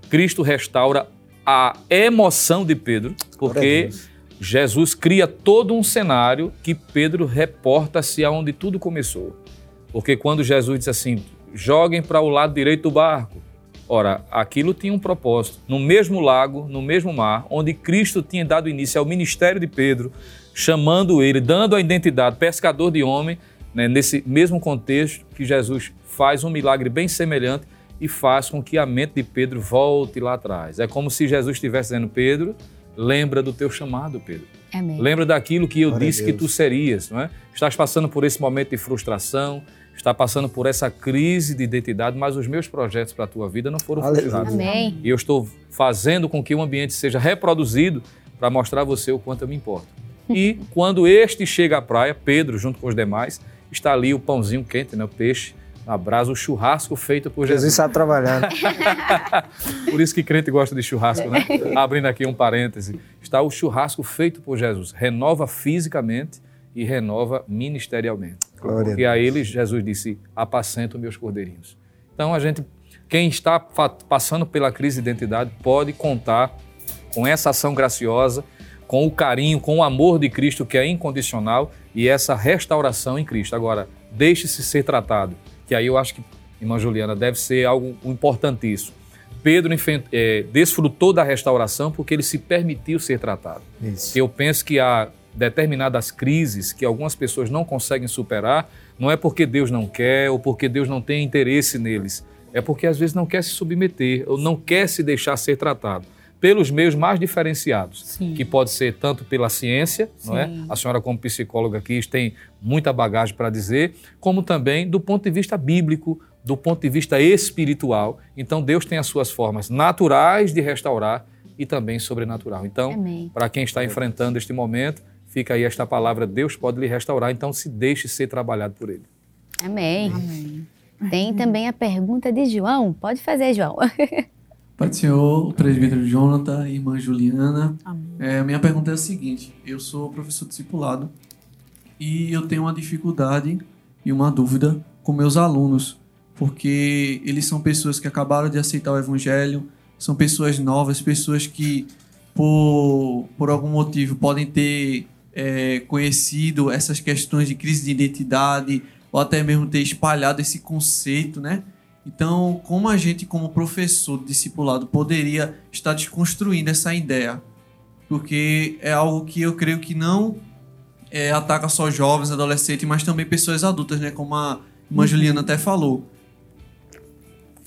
Speaker 4: Cristo restaura a emoção de Pedro,
Speaker 2: Glória a
Speaker 4: porque
Speaker 2: Deus.
Speaker 4: Jesus cria todo um cenário que Pedro reporta-se aonde tudo começou. Porque quando Jesus disse assim, joguem para o lado direito do barco. Ora, aquilo tinha um propósito. No mesmo lago, no mesmo mar, onde Cristo tinha dado início ao ministério de Pedro, chamando ele, dando a identidade pescador de homem, né, nesse mesmo contexto que Jesus faz um milagre bem semelhante e faz com que a mente de Pedro volte lá atrás. É como se Jesus estivesse dizendo, Pedro, lembra do teu chamado, Pedro.
Speaker 3: Amém.
Speaker 4: Lembra daquilo que eu
Speaker 2: Glória
Speaker 4: disse que tu serias, não é? Estás passando por esse momento de frustração, está passando por essa crise de identidade, mas os meus projetos para a tua vida não foram
Speaker 2: Aleluia.
Speaker 4: frustrados.
Speaker 3: Amém.
Speaker 4: E eu estou fazendo com que o ambiente seja reproduzido para mostrar a você o quanto eu me importo. E quando este chega à praia, Pedro, junto com os demais, está ali o pãozinho quente, né, o peixe, na brasa, o churrasco feito por
Speaker 2: Jesus
Speaker 4: Jesus.
Speaker 2: sabe trabalhar. né?
Speaker 4: Por isso que crente gosta de churrasco, né? Abrindo aqui um parêntese. Está o churrasco feito por Jesus. Renova fisicamente e renova ministerialmente.
Speaker 2: Glória a
Speaker 4: Porque a ele Jesus disse: apacento meus cordeirinhos. Então a gente, quem está passando pela crise de identidade, pode contar com essa ação graciosa, com o carinho, com o amor de Cristo que é incondicional e essa restauração em Cristo. Agora, deixe-se ser tratado, que aí eu acho que, irmã Juliana, deve ser algo importantíssimo. Pedro eh, desfrutou da restauração porque ele se permitiu ser tratado.
Speaker 2: Isso.
Speaker 4: Eu penso que há determinadas crises que algumas pessoas não conseguem superar, não é porque Deus não quer ou porque Deus não tem interesse neles, é porque às vezes não quer se submeter ou não quer se deixar ser tratado pelos meios mais diferenciados,
Speaker 5: Sim.
Speaker 4: que pode ser tanto pela ciência, não é?
Speaker 5: Sim.
Speaker 4: A senhora como psicóloga aqui tem muita bagagem para dizer, como também do ponto de vista bíblico, do ponto de vista espiritual. Então Deus tem as suas formas naturais de restaurar e também sobrenatural. Então, para quem está enfrentando este momento, fica aí esta palavra: Deus pode lhe restaurar, então se deixe ser trabalhado por ele.
Speaker 3: Amém.
Speaker 5: Amém.
Speaker 3: Tem também a pergunta de João. Pode fazer, João.
Speaker 7: Pai do Senhor, o presbítero Jonathan, irmã Juliana.
Speaker 5: Amém.
Speaker 7: É, a minha pergunta é a seguinte: eu sou professor discipulado e eu tenho uma dificuldade e uma dúvida com meus alunos, porque eles são pessoas que acabaram de aceitar o Evangelho, são pessoas novas, pessoas que, por, por algum motivo, podem ter é, conhecido essas questões de crise de identidade ou até mesmo ter espalhado esse conceito, né? Então, como a gente, como professor discipulado, poderia estar desconstruindo essa ideia? Porque é algo que eu creio que não é, ataca só jovens, adolescentes, mas também pessoas adultas, né? Como a irmã Juliana até falou.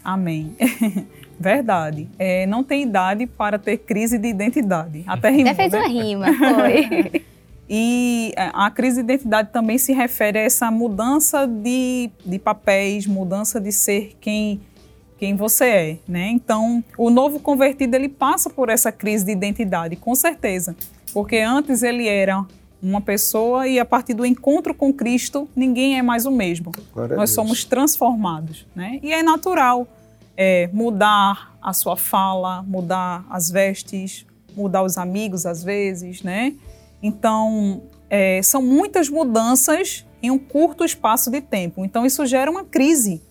Speaker 5: Amém. Verdade. É, não tem idade para ter crise de identidade. Até rimou,
Speaker 3: Até fez
Speaker 5: né?
Speaker 3: uma rima, foi.
Speaker 5: E é, a crise de identidade também se refere a essa mudança de, de papéis, mudança de ser quem quem você é, né? Então, o novo convertido ele passa por essa crise de identidade, com certeza, porque antes ele era uma pessoa e a partir do encontro com Cristo ninguém é mais o mesmo. Nós
Speaker 2: Deus.
Speaker 5: somos transformados, né? E é natural é, mudar a sua fala, mudar as vestes, mudar os amigos às vezes, né? Então é, são muitas mudanças em um curto espaço de tempo. Então isso gera uma crise.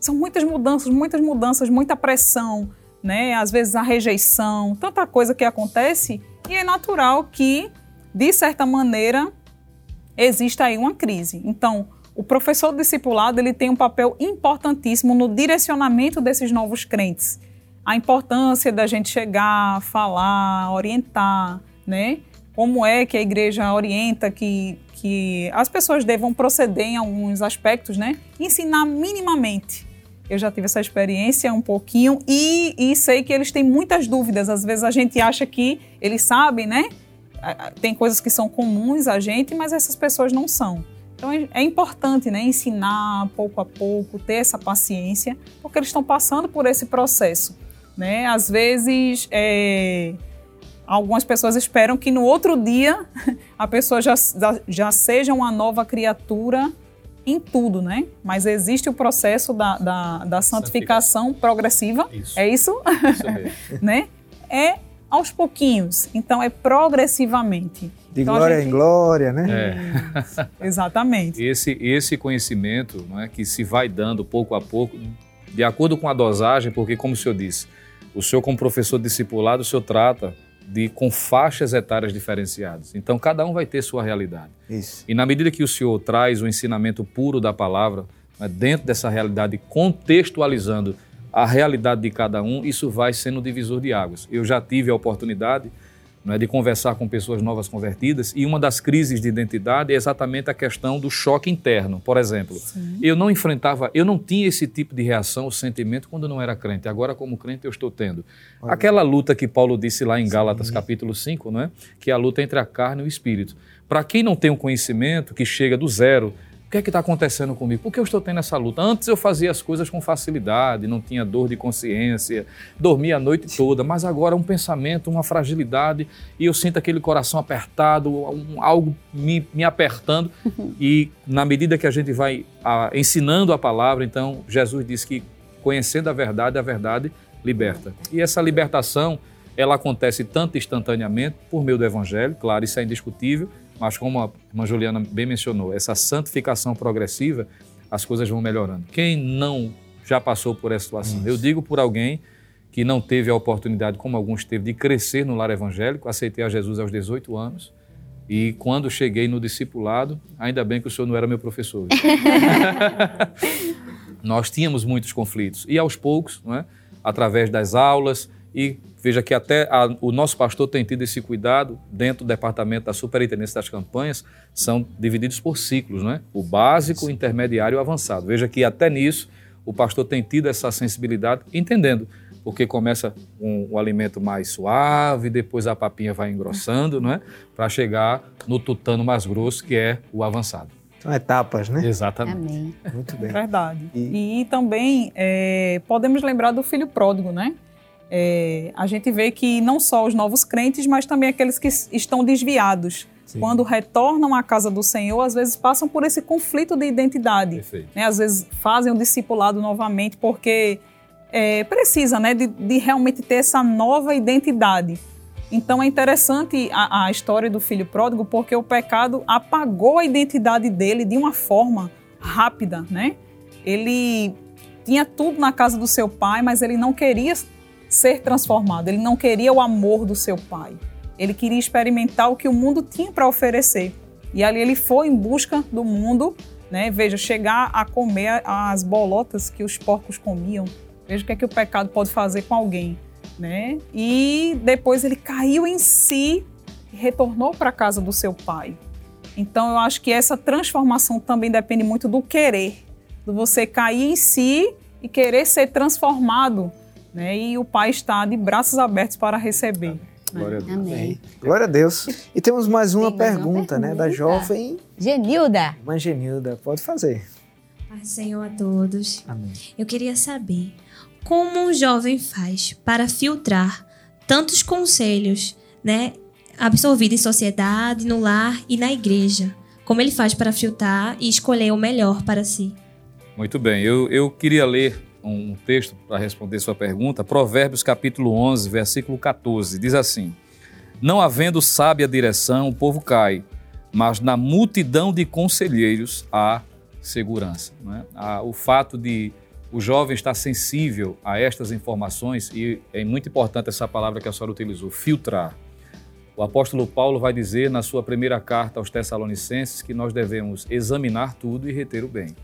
Speaker 5: São muitas mudanças, muitas mudanças, muita pressão, né? Às vezes a rejeição, tanta coisa que acontece e é natural que, de certa maneira, exista aí uma crise. Então, o professor discipulado ele tem um papel importantíssimo no direcionamento desses novos crentes. A importância da gente chegar, falar, orientar, né? Como é que a igreja orienta que, que as pessoas devam proceder em alguns aspectos, né? Ensinar minimamente. Eu já tive essa experiência um pouquinho e, e sei que eles têm muitas dúvidas. Às vezes a gente acha que eles sabem, né? tem coisas que são comuns a gente, mas essas pessoas não são. Então é- é importante né, ensinar pouco a pouco, ter essa paciência, porque eles estão passando por esse processo. Né? Às vezes, é, algumas pessoas esperam que no outro dia a pessoa já, já- seja uma nova criatura em tudo, né? Mas existe o processo da, da, da santificação progressiva.
Speaker 4: Isso.
Speaker 5: É isso?
Speaker 4: Isso
Speaker 5: né? É aos pouquinhos. Então é progressivamente.
Speaker 2: De
Speaker 5: Então,
Speaker 2: glória
Speaker 5: gente-
Speaker 2: em glória, né?
Speaker 4: É.
Speaker 5: Exatamente.
Speaker 4: Esse, esse conhecimento não é, que se vai dando pouco a pouco, de acordo com a dosagem, porque, como o senhor disse, o senhor, como professor discipulado, o senhor trata de com faixas etárias diferenciadas. Então, cada um vai ter sua realidade.
Speaker 2: Isso.
Speaker 4: E na medida que o senhor traz o ensinamento puro da palavra, né, dentro dessa realidade, contextualizando a realidade de cada um, isso vai sendo divisor de águas. Eu já tive a oportunidade não é, de conversar com pessoas novas convertidas e uma das crises de identidade é exatamente a questão do choque interno. Por exemplo, eu não enfrentava, eu não tinha esse tipo de reação ou sentimento quando não era crente. Agora, como crente, eu estou tendo. Aquela luta que Paulo disse lá em Gálatas capítulo 5, não é? que é a luta entre a carne e o espírito. Para quem não tem um conhecimento, que chega do zero, o que é que está acontecendo comigo? Por que eu estou tendo essa luta? Antes eu fazia as coisas com facilidade, não tinha dor de consciência, dormia a noite toda, mas agora um pensamento, uma fragilidade, e eu sinto aquele coração apertado, um- algo me, me apertando, e na medida que a gente vai ah, ensinando a palavra, então Jesus diz que conhecendo a verdade, a verdade liberta. E essa libertação, ela acontece tanto instantaneamente por meio do evangelho, claro, isso é indiscutível, mas como a irmã Juliana bem mencionou, essa santificação progressiva, as coisas vão melhorando. Quem não já passou por essa situação? Eu digo por alguém que não teve a oportunidade, como alguns teve, de crescer no lar evangélico, aceitei a Jesus aos 18 anos, e quando cheguei no discipulado, ainda bem que o senhor não era meu professor. Nós tínhamos muitos conflitos. E aos poucos, não é? através das aulas, e veja que até a- o nosso pastor tem tido esse cuidado dentro do departamento da superintendência das campanhas, são divididos por ciclos, não é? O básico, o intermediário e o avançado. Veja que até nisso o pastor tem tido essa sensibilidade, entendendo, porque começa com o alimento mais suave, depois a papinha vai engrossando, não é? Para chegar no tutano mais grosso, que é o avançado.
Speaker 2: São etapas, né?
Speaker 4: Exatamente.
Speaker 3: Amém.
Speaker 2: Muito bem.
Speaker 5: Verdade.
Speaker 2: E-
Speaker 5: E, também é, podemos lembrar do filho pródigo, né? É, a gente vê que não só os novos crentes, mas também aqueles que estão desviados, quando retornam à casa do Senhor, às vezes passam por esse conflito de identidade. Né? Às vezes fazem o discipulado novamente porque é, precisa né, de, de realmente ter essa nova identidade. Então é interessante a, a história do filho pródigo porque o pecado apagou a identidade dele de uma forma rápida, né? Ele tinha tudo na casa do seu pai, mas ele não queria ser transformado, ele não queria o amor do seu pai. Ele queria experimentar o que o mundo tinha para oferecer. E ali ele foi em busca do mundo, né? Veja, chegar a comer as bolotas que os porcos comiam. Veja o que é que o pecado pode fazer com alguém, né? E depois ele caiu em si e retornou para a casa do seu pai. Então eu acho que essa transformação também depende muito do querer, do você cair em si e querer ser transformado, né? E o pai está de braços abertos para receber.
Speaker 4: Glória a Deus.
Speaker 3: Amém.
Speaker 2: Glória a Deus. E temos mais uma
Speaker 3: Tem mais uma
Speaker 2: pergunta, né? Da
Speaker 3: pergunta.
Speaker 2: jovem
Speaker 3: Genilda,
Speaker 2: Irmã Genilda. Pode fazer.
Speaker 8: Do Senhor a todos.
Speaker 2: Amém.
Speaker 8: Eu queria saber como um jovem faz para filtrar tantos conselhos, né, absorvidos em sociedade, no lar e na igreja. Como ele faz para filtrar e escolher o melhor para si?
Speaker 4: Muito bem, eu, eu queria ler um texto para responder sua pergunta. Provérbios capítulo 11, versículo 14, diz assim: Não havendo sábia direção, o povo cai, mas na multidão de conselheiros há segurança. É? Há o fato de o jovem estar sensível a estas informações, e é muito importante essa palavra que a senhora utilizou, filtrar. O apóstolo Paulo vai dizer na sua primeira carta aos Tessalonicenses que nós devemos examinar tudo e reter o bem.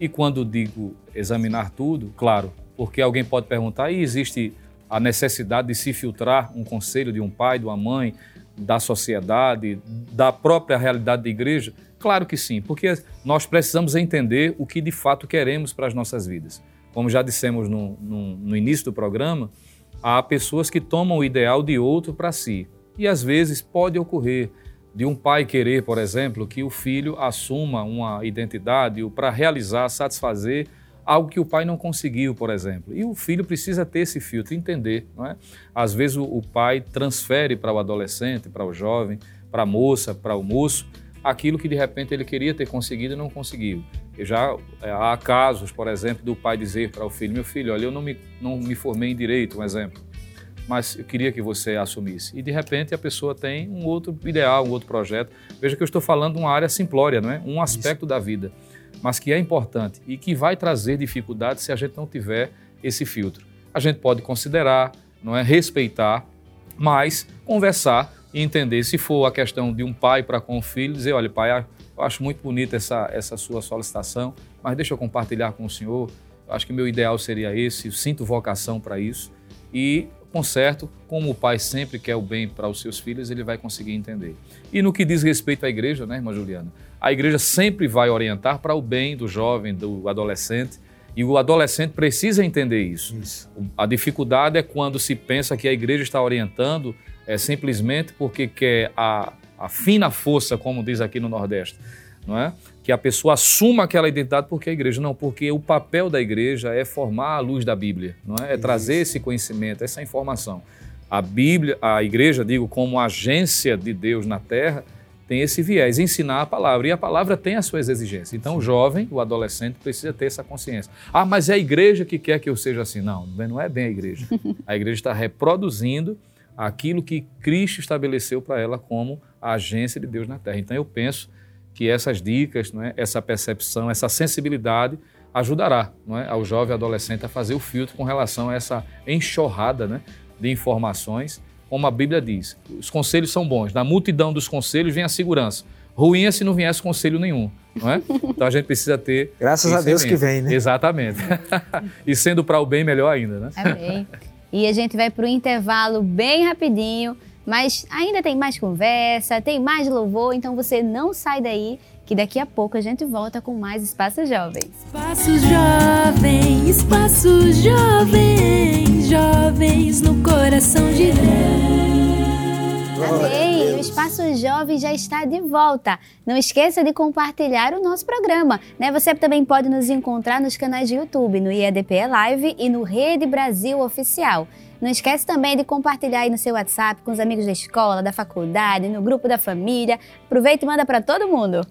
Speaker 4: E quando digo examinar tudo, claro, porque alguém pode perguntar, e existe a necessidade de se filtrar um conselho de um pai, de uma mãe, da sociedade, da própria realidade da igreja? Claro que sim, porque nós precisamos entender o que de fato queremos para as nossas vidas. Como já dissemos no, no, no início do programa, há pessoas que tomam o ideal de outro para si. E às vezes pode ocorrer de um pai querer, por exemplo, que o filho assuma uma identidade para realizar, satisfazer algo que o pai não conseguiu, por exemplo. E o filho precisa ter esse filtro, entender, não é? Às vezes o, o pai transfere para o adolescente, para o jovem, para a moça, para o moço, aquilo que de repente ele queria ter conseguido e não conseguiu. Já é, há casos, por exemplo, do pai dizer para o filho: Meu filho, olha, eu não me, não me formei em direito, um exemplo, mas eu queria que você assumisse. E de repente a pessoa tem um outro ideal, um outro projeto. Veja que eu estou falando de uma área simplória, não é? um aspecto Isso. da vida mas que é importante e que vai trazer dificuldades se a gente não tiver esse filtro. A gente pode considerar, não é respeitar, mas conversar e entender se for a questão de um pai para com o filho, dizer, olha, pai, eu acho muito bonita essa, essa sua solicitação, mas deixa eu compartilhar com o senhor. Eu acho que meu ideal seria esse, eu sinto vocação para isso. E conserto, como o pai sempre quer o bem para os seus filhos, ele vai conseguir entender. E no que diz respeito à igreja, né, irmã Juliana? A igreja sempre vai orientar para o bem do jovem, do adolescente, e o adolescente precisa entender isso. isso. A dificuldade é quando se pensa que a igreja está orientando é, simplesmente porque quer a, a fina força, como diz aqui no Nordeste, não é? Que a pessoa assuma aquela identidade porque a igreja não, porque o papel da igreja é formar a luz da Bíblia, não é? É trazer esse conhecimento, essa informação. A Bíblia, a igreja, digo, como agência de Deus na terra, tem esse viés, ensinar a palavra. E a palavra tem as suas exigências. Então, o jovem, o adolescente, precisa ter essa consciência. Ah, mas é a igreja que quer que eu seja assim. Não, não é bem a igreja. A igreja está reproduzindo aquilo que Cristo estabeleceu para ela como a agência de Deus na terra. Então, eu penso que essas dicas, não é, essa percepção, essa sensibilidade ajudará não é, ao jovem adolescente a fazer o filtro com relação a essa enxurrada né, de informações, como a Bíblia diz. Os conselhos são bons, na multidão dos conselhos vem a segurança. Ruim é se não viesse conselho nenhum, não é? Então a gente precisa ter.
Speaker 2: Graças a Deus que vem, né?
Speaker 4: Exatamente. e sendo para o bem, melhor ainda, né?
Speaker 3: Amém. E a gente vai para o intervalo bem rapidinho. Mas ainda tem mais conversa, tem mais louvor, então você não sai daí, que daqui a pouco a gente volta com mais Espaço Jovem.
Speaker 1: Espaço Jovem, Espaço Jovem, jovens no coração de Deus.
Speaker 3: Amém! O Espaço Jovem já está de volta. Não esqueça de compartilhar o nosso programa. Né? Você também pode nos encontrar nos canais de YouTube, no IEDP Live e no Rede Brasil Oficial. Não esquece também de compartilhar aí no seu WhatsApp com os amigos da escola, da faculdade, no grupo da família. Aproveita e manda para todo mundo.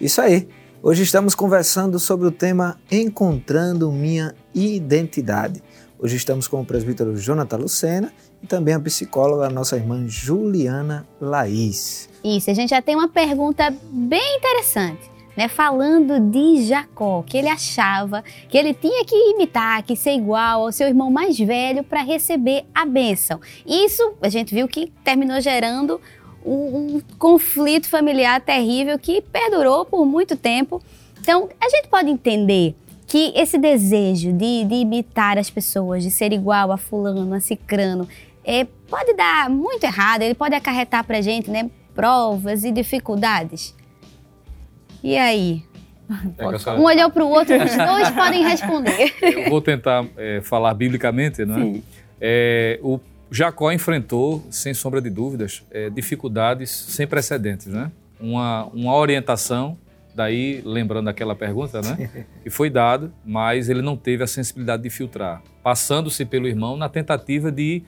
Speaker 2: Isso aí. Hoje estamos conversando sobre o tema Encontrando Minha Identidade. Hoje estamos com o presbítero Jonathan Lucena e também a psicóloga, a nossa irmã Juliana Laís.
Speaker 3: Isso, a gente já tem uma pergunta bem interessante né, falando de Jacó, que ele achava que ele tinha que imitar, que ser igual ao seu irmão mais velho para receber a bênção. Isso a gente viu que terminou gerando um, um conflito familiar terrível que perdurou por muito tempo. Então, a gente pode entender que esse desejo de, de imitar as pessoas, de ser igual a fulano, a cicrano, é, pode dar muito errado, ele pode acarretar para a gente né, provas e dificuldades. E aí? É um olhou para o outro, os dois podem responder.
Speaker 4: Eu vou tentar é, falar biblicamente, não é? é? O Jacó enfrentou, sem sombra de dúvidas, é, dificuldades sem precedentes, né? Uma, uma orientação Daí, lembrando aquela pergunta, né? Que foi dado, mas ele não teve a sensibilidade de filtrar, passando-se pelo irmão na tentativa de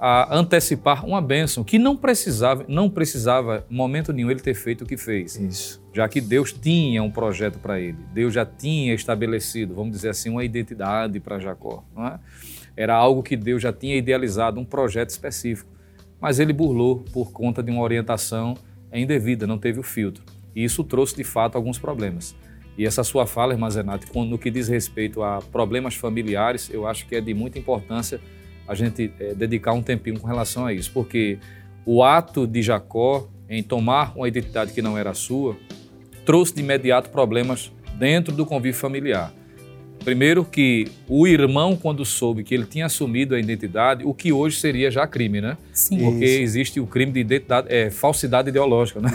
Speaker 4: a, antecipar uma bênção que não precisava, não precisava, momento nenhum, ele ter feito o que fez.
Speaker 2: Isso.
Speaker 4: Já que Deus tinha um projeto para ele, Deus já tinha estabelecido, vamos dizer assim, uma identidade para Jacó. Não é? Era algo que Deus já tinha idealizado, um projeto específico. Mas ele burlou por conta de uma orientação indevida, não teve o filtro. E isso trouxe, de fato, alguns problemas. E essa sua fala, irmã Zenate, no que diz respeito a problemas familiares, eu acho que é de muita importância a gente é, dedicar um tempinho com relação a isso, porque o ato de Jacó em tomar uma identidade que não era sua trouxe de imediato problemas dentro do convívio familiar. Primeiro que o irmão, quando soube que ele tinha assumido a identidade, o que hoje seria já crime, né?
Speaker 5: Sim.
Speaker 4: Porque
Speaker 2: Isso.
Speaker 4: existe o crime de identidade, é, falsidade ideológica, né?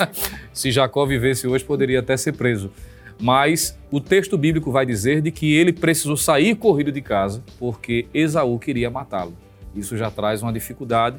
Speaker 4: Se Jacó vivesse hoje, poderia até ser preso. Mas o texto bíblico vai dizer de que ele precisou sair corrido de casa porque Esaú queria matá-lo. Isso já traz uma dificuldade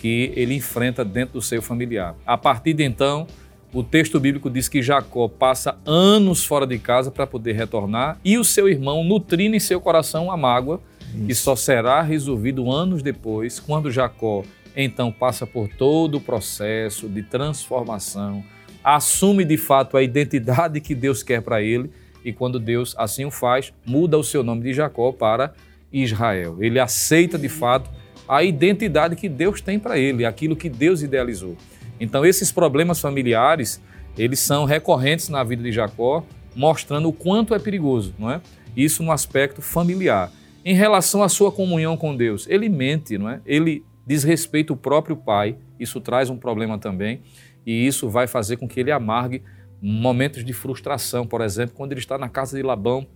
Speaker 4: que ele enfrenta dentro do seu familiar. A partir de então, o texto bíblico diz que Jacó passa anos fora de casa para poder retornar e o seu irmão nutrindo em seu coração a mágoa que só será resolvido anos depois, quando Jacó então passa por todo o processo de transformação, assume de fato a identidade que Deus quer para ele e quando Deus assim o faz, muda o seu nome de Jacó para Israel. Ele aceita de fato a identidade que Deus tem para ele, aquilo que Deus idealizou. Então esses problemas familiares, eles são recorrentes na vida de Jacó, mostrando o quanto é perigoso, não é? Isso no aspecto familiar. Em relação à sua comunhão com Deus, ele mente, não é? Ele desrespeita o próprio pai, isso traz um problema também, e isso vai fazer com que ele amargue momentos de frustração, por exemplo, quando ele está na casa de Labão,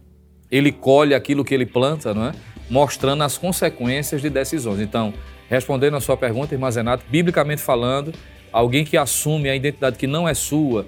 Speaker 4: ele colhe aquilo que ele planta, não é? Mostrando as consequências de decisões. Então, respondendo a sua pergunta, irmã Zenato, biblicamente falando, alguém que assume a identidade que não é sua,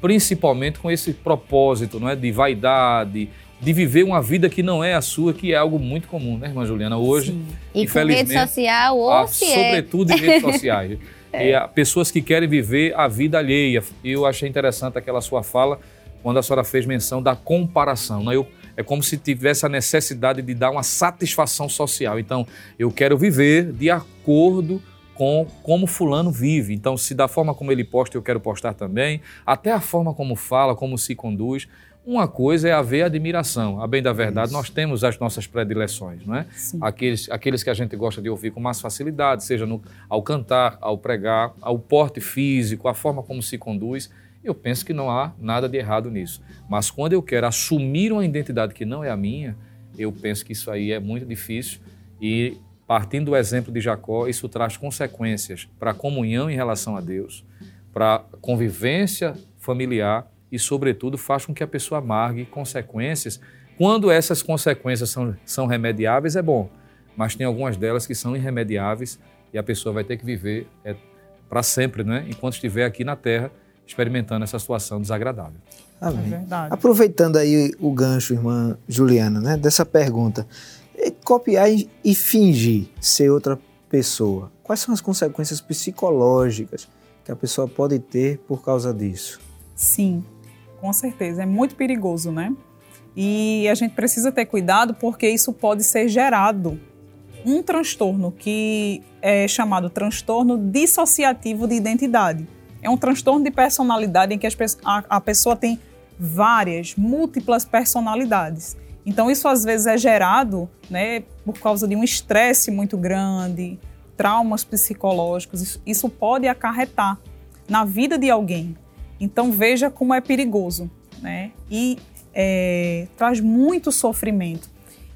Speaker 4: principalmente com esse propósito, não é, de vaidade, de viver uma vida que não é a sua, que é algo muito comum, né, irmã Juliana? Hoje,
Speaker 3: E com rede
Speaker 4: infelizmente,
Speaker 3: social, ou
Speaker 4: ah,
Speaker 3: se é.
Speaker 4: sobretudo em redes sociais. E há pessoas que querem viver a vida alheia. E eu achei interessante aquela sua fala quando a senhora fez menção da comparação. Né? Eu, é como se tivesse a necessidade de dar uma satisfação social. Então, eu quero viver de acordo com como fulano vive. Então, se da forma como ele posta, eu quero postar também, até a forma como fala, como se conduz. Uma coisa é haver admiração. A bem da verdade, nós temos as nossas predileções, não é?
Speaker 5: Sim.
Speaker 4: Aqueles, aqueles que a gente gosta de ouvir com mais facilidade, seja no, ao cantar, ao pregar, ao porte físico, a forma como se conduz. Eu penso que não há nada de errado nisso. Mas quando eu quero assumir uma identidade que não é a minha, eu penso que isso aí é muito difícil e partindo do exemplo de Jacó, isso traz consequências para a comunhão em relação a Deus, para a convivência familiar e, sobretudo, faz com que a pessoa amargue consequências. Quando essas consequências são, são remediáveis, é bom, mas tem algumas delas que são irremediáveis e a pessoa vai ter que viver é, para sempre, né? enquanto estiver aqui na Terra experimentando essa situação desagradável.
Speaker 5: É
Speaker 2: Amém.
Speaker 5: verdade.
Speaker 2: Aproveitando aí o gancho, irmã Juliana, né, dessa pergunta, é, copiar e e fingir ser outra pessoa, quais são as consequências psicológicas que a pessoa pode ter por causa disso?
Speaker 5: Sim, com certeza. É muito perigoso, né? E a gente precisa ter cuidado porque isso pode ser gerado um transtorno que é chamado transtorno dissociativo de identidade. É um transtorno de personalidade em que a, pessoa tem várias, múltiplas personalidades. Então isso às vezes é gerado, né, por causa de um estresse muito grande, traumas psicológicos. Isso pode acarretar na vida de alguém. Então veja como é perigoso, né? E é, traz muito sofrimento.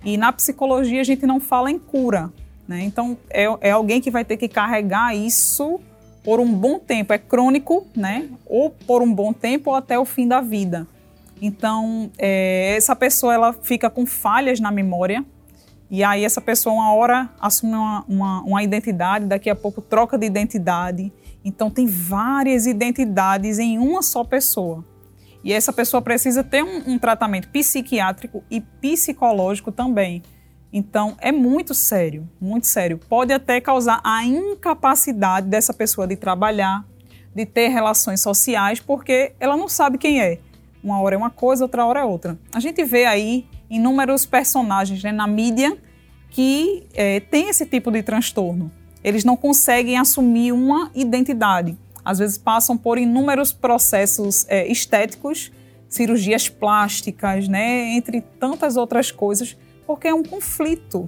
Speaker 5: E na psicologia a gente não fala em cura, né? Então é, é alguém que vai ter que carregar isso por um bom tempo. É crônico, né? Ou por um bom tempo ou até o fim da vida. Então é, essa pessoa ela fica com falhas na memória. E aí essa pessoa uma hora assume uma, uma, uma identidade, daqui a pouco troca de identidade. Então tem várias identidades em uma só pessoa. E essa pessoa precisa ter um, um tratamento psiquiátrico e psicológico também. Então é muito sério, muito sério. Pode até causar a incapacidade dessa pessoa de trabalhar, de ter relações sociais, porque ela não sabe quem é. Uma hora é uma coisa, outra hora é outra. A gente vê aí inúmeros personagens né, na mídia que é, têm esse tipo de transtorno. Eles não conseguem assumir uma identidade. Às vezes passam por inúmeros processos é, estéticos, cirurgias plásticas, né, entre tantas outras coisas, porque é um conflito.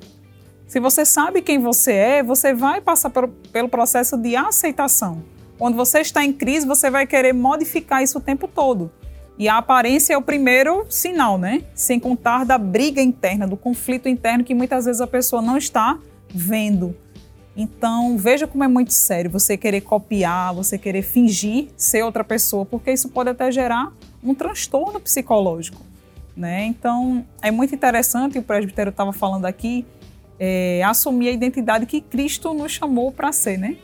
Speaker 5: Se você sabe quem você é, você vai passar pelo, pelo processo de aceitação. Quando você está em crise, você vai querer modificar isso o tempo todo. E a aparência é o primeiro sinal, né? Sem contar da briga interna, do conflito interno que muitas vezes a pessoa não está vendo. Então, veja como é muito sério você querer copiar, você querer fingir ser outra pessoa, porque isso pode até gerar um transtorno psicológico. Né? Então, é muito interessante, o presbítero estava falando aqui, é, assumir a identidade que Cristo nos chamou para ser. Né?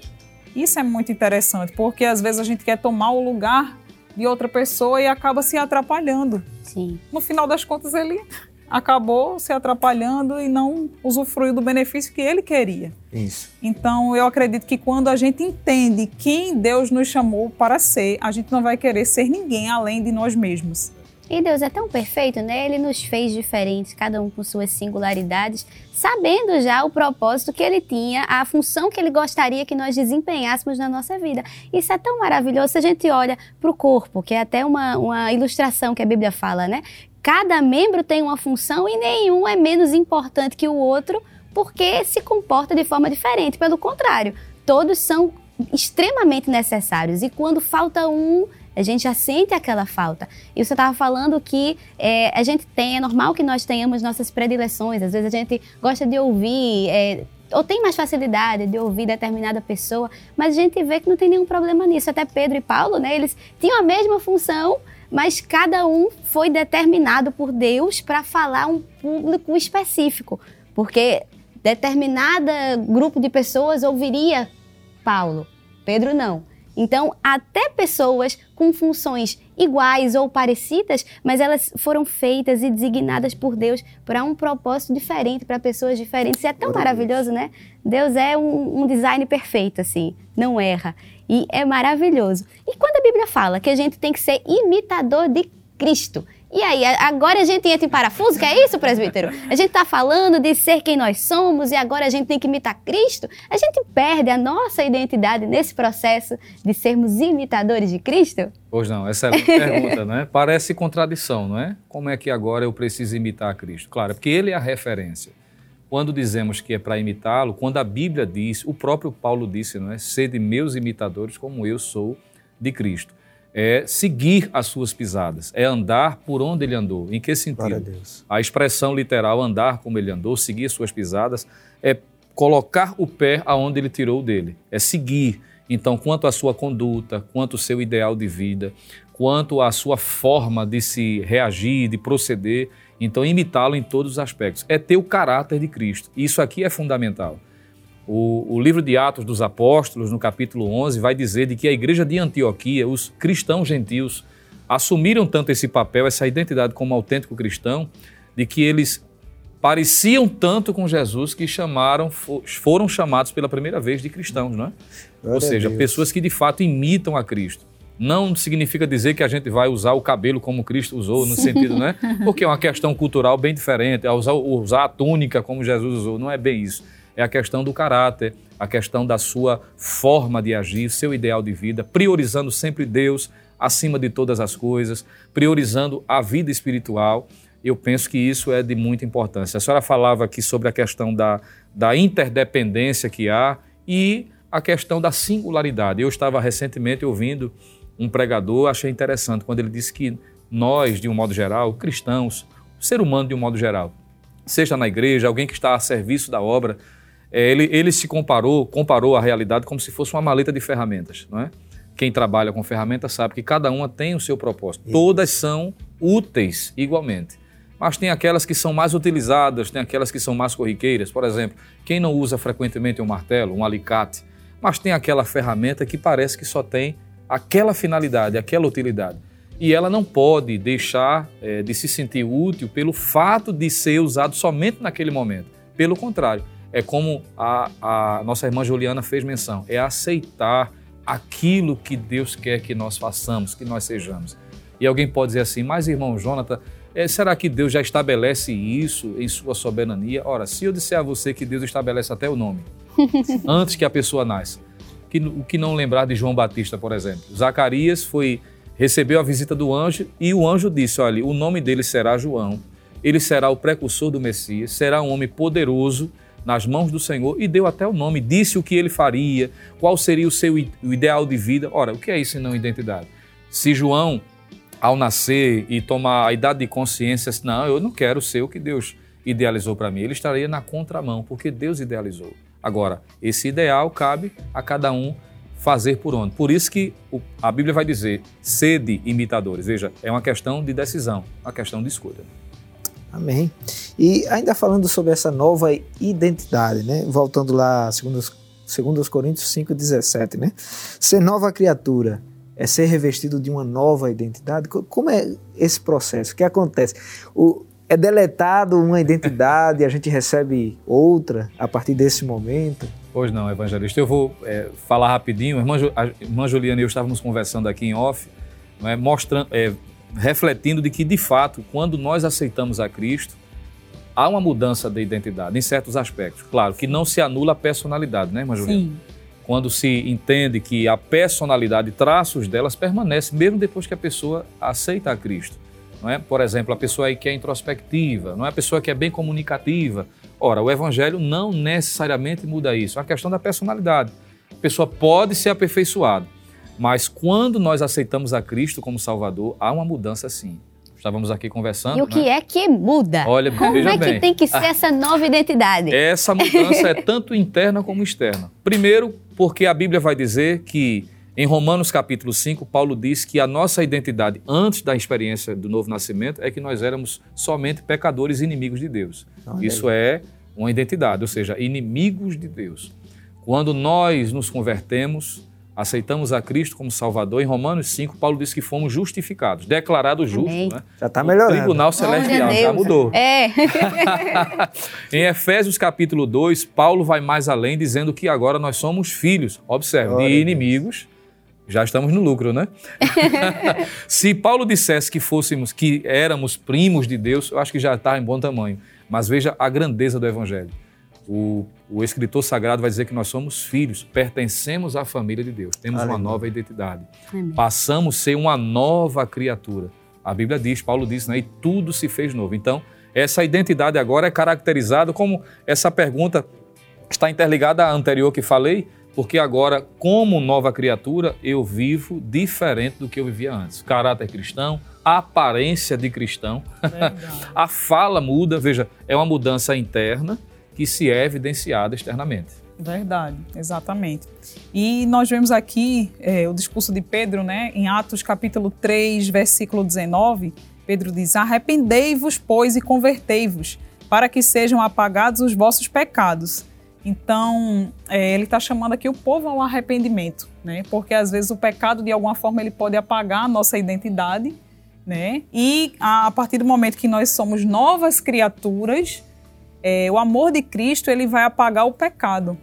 Speaker 5: Isso é muito interessante, porque às vezes a gente quer tomar o lugar de outra pessoa e acaba se atrapalhando.
Speaker 3: Sim.
Speaker 5: No final das contas, ele acabou se atrapalhando e não usufruiu do benefício que ele queria.
Speaker 2: Isso.
Speaker 5: Então, eu acredito que quando a gente entende quem Deus nos chamou para ser, a gente não vai querer ser ninguém além de nós mesmos.
Speaker 3: E Deus é tão perfeito, né? Ele nos fez diferentes, cada um com suas singularidades, sabendo já o propósito que ele tinha, a função que ele gostaria que nós desempenhássemos na nossa vida. Isso é tão maravilhoso se a gente olha para o corpo, que é até uma, uma ilustração que a Bíblia fala, né? Cada membro tem uma função e nenhum é menos importante que o outro porque se comporta de forma diferente. Pelo contrário, todos são extremamente necessários. E quando falta um, a gente já sente aquela falta. E você estava falando que é, a gente tem, é normal que nós tenhamos nossas predileções. Às vezes a gente gosta de ouvir. É, ou tem mais facilidade de ouvir determinada pessoa, mas a gente vê que não tem nenhum problema nisso. Até Pedro e Paulo, né, eles tinham a mesma função, mas cada um foi determinado por Deus para falar um público específico, porque determinada grupo de pessoas ouviria Paulo, Pedro não. Então, até pessoas com funções iguais ou parecidas, mas elas foram feitas e designadas por Deus para um propósito diferente, para pessoas diferentes. Isso é tão maravilhoso, né? Deus é um, um, design perfeito, assim, não erra. E é maravilhoso. E quando a Bíblia fala que a gente tem que ser imitador de Cristo, e aí, agora a gente entra em parafuso, que é isso, presbítero? A gente está falando de ser quem nós somos e agora a gente tem que imitar Cristo? A gente perde a nossa identidade nesse processo de sermos imitadores de Cristo?
Speaker 4: Pois não, excelente pergunta, né? Parece contradição, não é? Como é que agora eu preciso imitar Cristo? Claro, porque ele é a referência. Quando dizemos que é para imitá-lo, quando a Bíblia diz, o próprio Paulo disse, não é? Sede meus imitadores como eu sou de Cristo é seguir as suas pisadas, é andar por onde ele andou. Em que sentido? A, a, expressão literal andar como ele andou, seguir suas pisadas, é colocar o pé aonde ele tirou dele, é seguir. Então, quanto à sua conduta, quanto ao seu ideal de vida, quanto à sua forma de se reagir, de proceder, então imitá-lo em todos os aspectos. É ter o caráter de Cristo. Isso aqui é fundamental. O, o, livro de Atos dos Apóstolos, no capítulo 11, vai dizer de que a igreja de Antioquia, os cristãos gentios, assumiram tanto esse papel, essa identidade como autêntico cristão, de que eles pareciam tanto com Jesus que chamaram, foram chamados pela primeira vez de cristãos, não é? Ou seja, pessoas que de fato imitam a Cristo. Não significa dizer que a gente vai usar o cabelo como Cristo usou, no sentido, né? Porque é uma questão cultural bem diferente, usar, usar a túnica como Jesus usou, não é bem isso é a questão do caráter, a questão da sua forma de agir, seu ideal de vida, priorizando sempre Deus acima de todas as coisas, priorizando a vida espiritual. Eu penso que isso é de muita importância. A senhora falava aqui sobre a questão da, da interdependência que há e a questão da singularidade. Eu estava recentemente ouvindo um pregador, achei interessante, quando ele disse que nós, de um modo geral, cristãos, ser humano de um modo geral, seja na igreja, alguém que está a serviço da obra, ele, ele se comparou, comparou a realidade como se fosse uma maleta de ferramentas, não é? Quem trabalha com ferramentas sabe que cada uma tem o seu propósito. Isso. Todas são úteis igualmente. Mas tem aquelas que são mais utilizadas, tem aquelas que são mais corriqueiras. Por exemplo, quem não usa frequentemente um martelo, um alicate, mas tem aquela ferramenta que parece que só tem aquela finalidade, aquela utilidade. E ela não pode deixar é, de se sentir útil pelo fato de ser usado somente naquele momento. Pelo contrário, é como a, a nossa irmã Juliana fez menção, é aceitar aquilo que Deus quer que nós façamos, que nós sejamos. E alguém pode dizer assim, mas irmão Jonathan, é, será que Deus já estabelece isso em sua soberania? Ora, se eu disser a você que Deus estabelece até o nome, antes que a pessoa nasça, que, o que não lembrar de João Batista, por exemplo? Zacarias foi recebeu a visita do anjo e o anjo disse: Olha, o nome dele será João, ele será o precursor do Messias, será um homem poderoso nas mãos do Senhor e deu até o nome, disse o que ele faria, qual seria o seu ideal de vida. Ora, o que é isso não identidade? Se João, ao nascer e tomar a idade de consciência, não, eu não quero ser o que Deus idealizou para mim, ele estaria na contramão, porque Deus idealizou. Agora, esse ideal cabe a cada um fazer por onde. Por isso que a Bíblia vai dizer, sede imitadores. Veja, é uma questão de decisão, uma questão de escolha.
Speaker 2: Amém. E ainda falando sobre essa nova identidade, né? Voltando lá, segundo, segundo os Coríntios 5,17, né? Ser nova criatura é ser revestido de uma nova identidade. Como é esse processo? O que acontece? O, é deletado uma identidade e a gente recebe outra a partir desse momento?
Speaker 4: Pois não, evangelista. Eu vou é, falar rapidinho. Irmã, a irmã Juliana e eu estávamos conversando aqui em off, é, mostrando, é, refletindo de que, de fato, quando nós aceitamos a Cristo, há uma mudança de identidade em certos aspectos. Claro, que não se anula a personalidade, né, irmã Juliana? Sim. Quando se entende que a personalidade, traços delas permanecem, mesmo depois que a pessoa aceita a Cristo. Não é? Por exemplo, a pessoa aí que é introspectiva, não é a pessoa que é bem comunicativa, Ora, o evangelho não necessariamente muda isso. É uma questão da personalidade. A pessoa pode ser aperfeiçoada, mas quando nós aceitamos a Cristo como Salvador, há uma mudança sim. Estávamos aqui conversando.
Speaker 3: E o que né? é que muda?
Speaker 4: Olha,
Speaker 3: Como é
Speaker 4: bem.
Speaker 3: que tem que ser essa nova identidade?
Speaker 4: Essa mudança é tanto interna como externa. Primeiro, porque a Bíblia vai dizer que em Romanos capítulo 5, Paulo diz que a nossa identidade antes da experiência do novo nascimento é que nós éramos somente pecadores inimigos de Deus. Isso é uma identidade, ou seja, inimigos de Deus. Quando nós nos convertemos, aceitamos a Cristo como Salvador, em Romanos 5, Paulo diz que fomos justificados, declarados justos. Né?
Speaker 2: Já está melhorando.
Speaker 4: O tribunal celestial já mudou.
Speaker 3: É.
Speaker 4: em Efésios capítulo 2, Paulo vai mais além, dizendo que agora nós somos filhos, observe, de inimigos, já estamos no lucro, né? Se Paulo dissesse que fôssemos, que éramos primos de Deus, eu acho que já está em bom tamanho. Mas veja a grandeza do Evangelho. O, o, escritor sagrado vai dizer que nós somos filhos, pertencemos à família de Deus, temos Aleluia. uma nova identidade. Amém. Passamos a ser uma nova criatura. A Bíblia diz, Paulo diz, né? E tudo se fez novo. Então, essa identidade agora é caracterizada como essa pergunta está interligada à anterior que falei, porque agora, como nova criatura, eu vivo diferente do que eu vivia antes. Caráter cristão, aparência de cristão, a fala muda, veja, é uma mudança interna que se é evidenciada externamente.
Speaker 5: Verdade, exatamente. E nós vemos aqui é, o discurso de Pedro, né, em Atos capítulo 3, versículo 19. Pedro diz: Arrependei-vos, pois, e convertei-vos, para que sejam apagados os vossos pecados então, é, ele está chamando aqui o povo ao arrependimento, né? Porque às vezes o pecado, de alguma forma, ele pode apagar a nossa identidade, né? E a, a partir do momento que nós somos novas criaturas, é, o amor de Cristo ele vai apagar o pecado,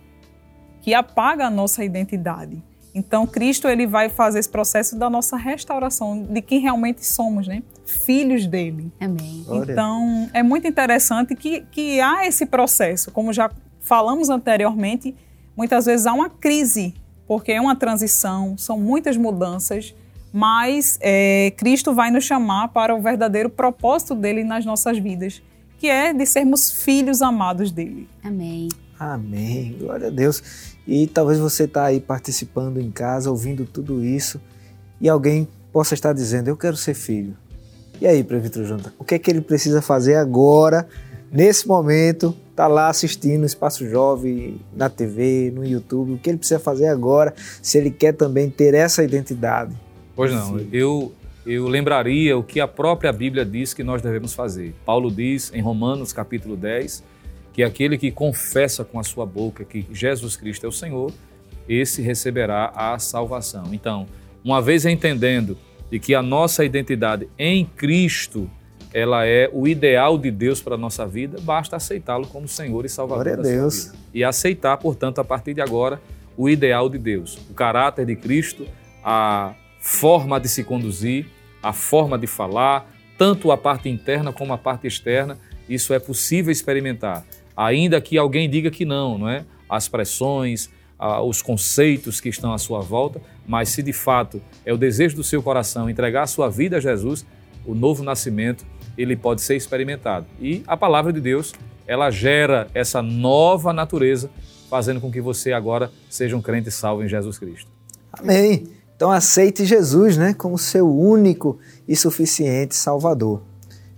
Speaker 5: que apaga a nossa identidade. Então, Cristo ele vai fazer esse processo da nossa restauração, de quem realmente somos, né? Filhos dele.
Speaker 3: Amém.
Speaker 5: Então, é muito interessante que, que há esse processo, como já falamos anteriormente, muitas vezes há uma crise, porque é uma transição, são muitas mudanças, mas é, Cristo vai nos chamar para o verdadeiro propósito dele nas nossas vidas, que é de sermos filhos amados dele.
Speaker 3: Amém.
Speaker 2: Amém. Glória a Deus. E talvez você está aí participando em casa, ouvindo tudo isso, e alguém possa estar dizendo: Eu quero ser filho. E aí, Prefeito Junta, o que é que ele precisa fazer agora, nesse momento, tá lá assistindo o Espaço Jovem na TV, no YouTube, o que ele precisa fazer agora, se ele quer também ter essa identidade.
Speaker 4: Pois não, eu, eu lembraria o que a própria Bíblia diz que nós devemos fazer. Paulo diz em Romanos capítulo 10 que aquele que confessa com a sua boca que Jesus Cristo é o Senhor, esse receberá a salvação. Então, uma vez entendendo de que a nossa identidade em Cristo ela é o ideal de Deus para a nossa vida, basta aceitá-lo como Senhor e Salvador
Speaker 2: Glória a Deus.
Speaker 4: E aceitar, portanto, a partir de agora, o ideal de Deus, o caráter de Cristo, a forma de se conduzir, a forma de falar, tanto a parte interna como a parte externa, isso é possível experimentar. Ainda que alguém diga que não, não é? As pressões, os conceitos que estão à sua volta, mas se de fato é o desejo do seu coração entregar a sua vida a Jesus, o novo nascimento, ele pode ser experimentado. E a palavra de Deus, ela gera essa nova natureza, fazendo com que você agora seja um crente salvo em Jesus Cristo.
Speaker 2: Amém. Então aceite Jesus, né, como seu único e suficiente Salvador.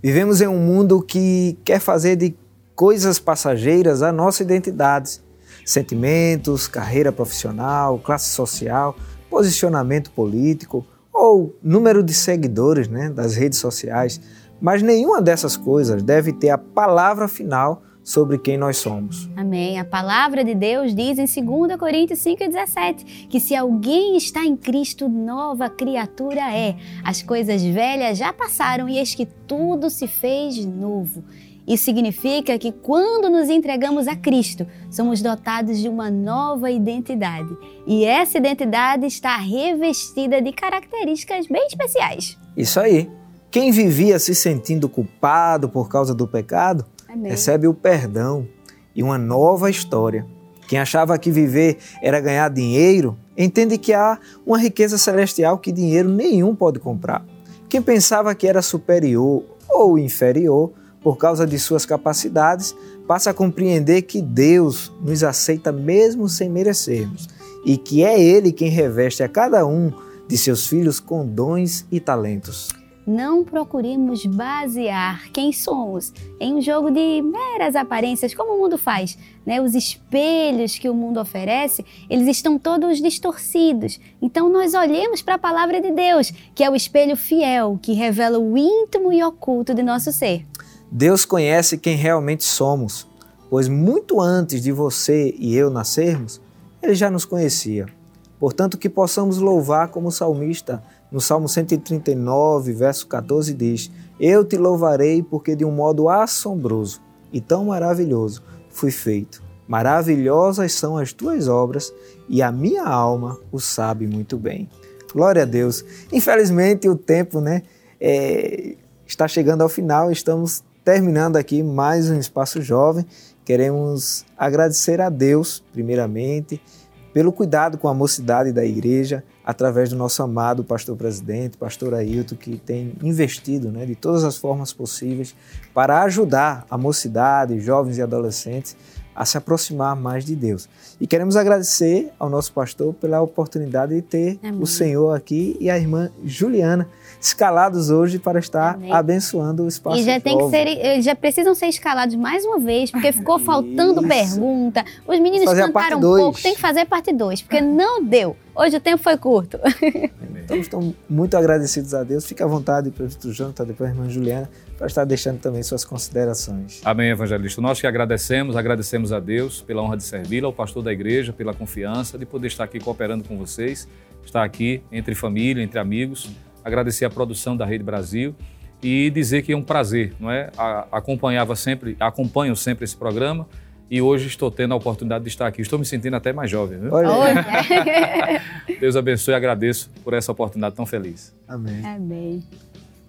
Speaker 2: Vivemos em um mundo que quer fazer de coisas passageiras a nossa identidade, sentimentos, carreira profissional, classe social, posicionamento político ou número de seguidores né, das redes sociais, mas nenhuma dessas coisas deve ter a palavra final sobre quem nós somos.
Speaker 3: Amém. A palavra de Deus diz em 2 Coríntios 5,17 que se alguém está em Cristo, nova criatura é. As coisas velhas já passaram e eis que tudo se fez novo. Isso significa que quando nos entregamos a Cristo, somos dotados de uma nova identidade. E essa identidade está revestida de características bem especiais.
Speaker 2: Isso aí. Quem vivia se sentindo culpado por causa do pecado, Amém. recebe o perdão e uma nova história. Quem achava que viver era ganhar dinheiro, entende que há uma riqueza celestial que dinheiro nenhum pode comprar. Quem pensava que era superior ou inferior, por causa de suas capacidades, passa a compreender que Deus nos aceita mesmo sem merecermos e que é Ele quem reveste a cada um de seus filhos com dons e talentos.
Speaker 3: Não procuremos basear quem somos em um jogo de meras aparências, como o mundo faz. Né? Os espelhos que o mundo oferece, eles estão todos distorcidos. Então nós olhemos para a palavra de Deus, que é o espelho fiel, que revela o íntimo e oculto de nosso ser.
Speaker 2: Deus conhece quem realmente somos, pois muito antes de você e eu nascermos, Ele já nos conhecia. Portanto, que possamos louvar como salmista, no Salmo 139, verso 14, diz: Eu te louvarei porque de um modo assombroso e tão maravilhoso fui feito. Maravilhosas são as tuas obras e a minha alma o sabe muito bem. Glória a Deus. Infelizmente, o tempo né, é, está chegando ao final, estamos terminando aqui mais um Espaço Jovem, queremos agradecer a Deus, primeiramente, pelo cuidado com a mocidade da igreja, através do nosso amado pastor presidente, pastor Ailton, que tem investido né, de todas as formas possíveis para ajudar a mocidade, jovens e adolescentes a se aproximar mais de Deus. E queremos agradecer ao nosso pastor pela oportunidade de ter Amém. o Senhor aqui e a irmã Juliana escalados hoje para estar Amém. abençoando o espaço.
Speaker 3: E já tem que ser, já precisam ser escalados mais uma vez, porque ficou faltando Isso. pergunta. Os meninos cantaram um pouco, tem que fazer parte 2, porque não deu. Hoje o tempo foi curto.
Speaker 2: Então, estamos muito agradecidos a Deus. Fique à vontade, Prefeito Jonathan, depois a irmã Juliana, para estar deixando também suas considerações.
Speaker 4: Amém, evangelista. Nós que agradecemos, agradecemos a Deus pela honra de servi-lo, ao pastor da igreja, pela confiança de poder estar aqui cooperando com vocês, estar aqui entre família, entre amigos, agradecer a produção da Rede Brasil e dizer que é um prazer, não é? acompanhava sempre, acompanho sempre esse programa e hoje estou tendo a oportunidade de estar aqui. Estou me sentindo até mais jovem. Viu?
Speaker 3: Olha.
Speaker 4: Deus abençoe e agradeço por essa oportunidade tão feliz.
Speaker 2: Amém.
Speaker 3: Amém.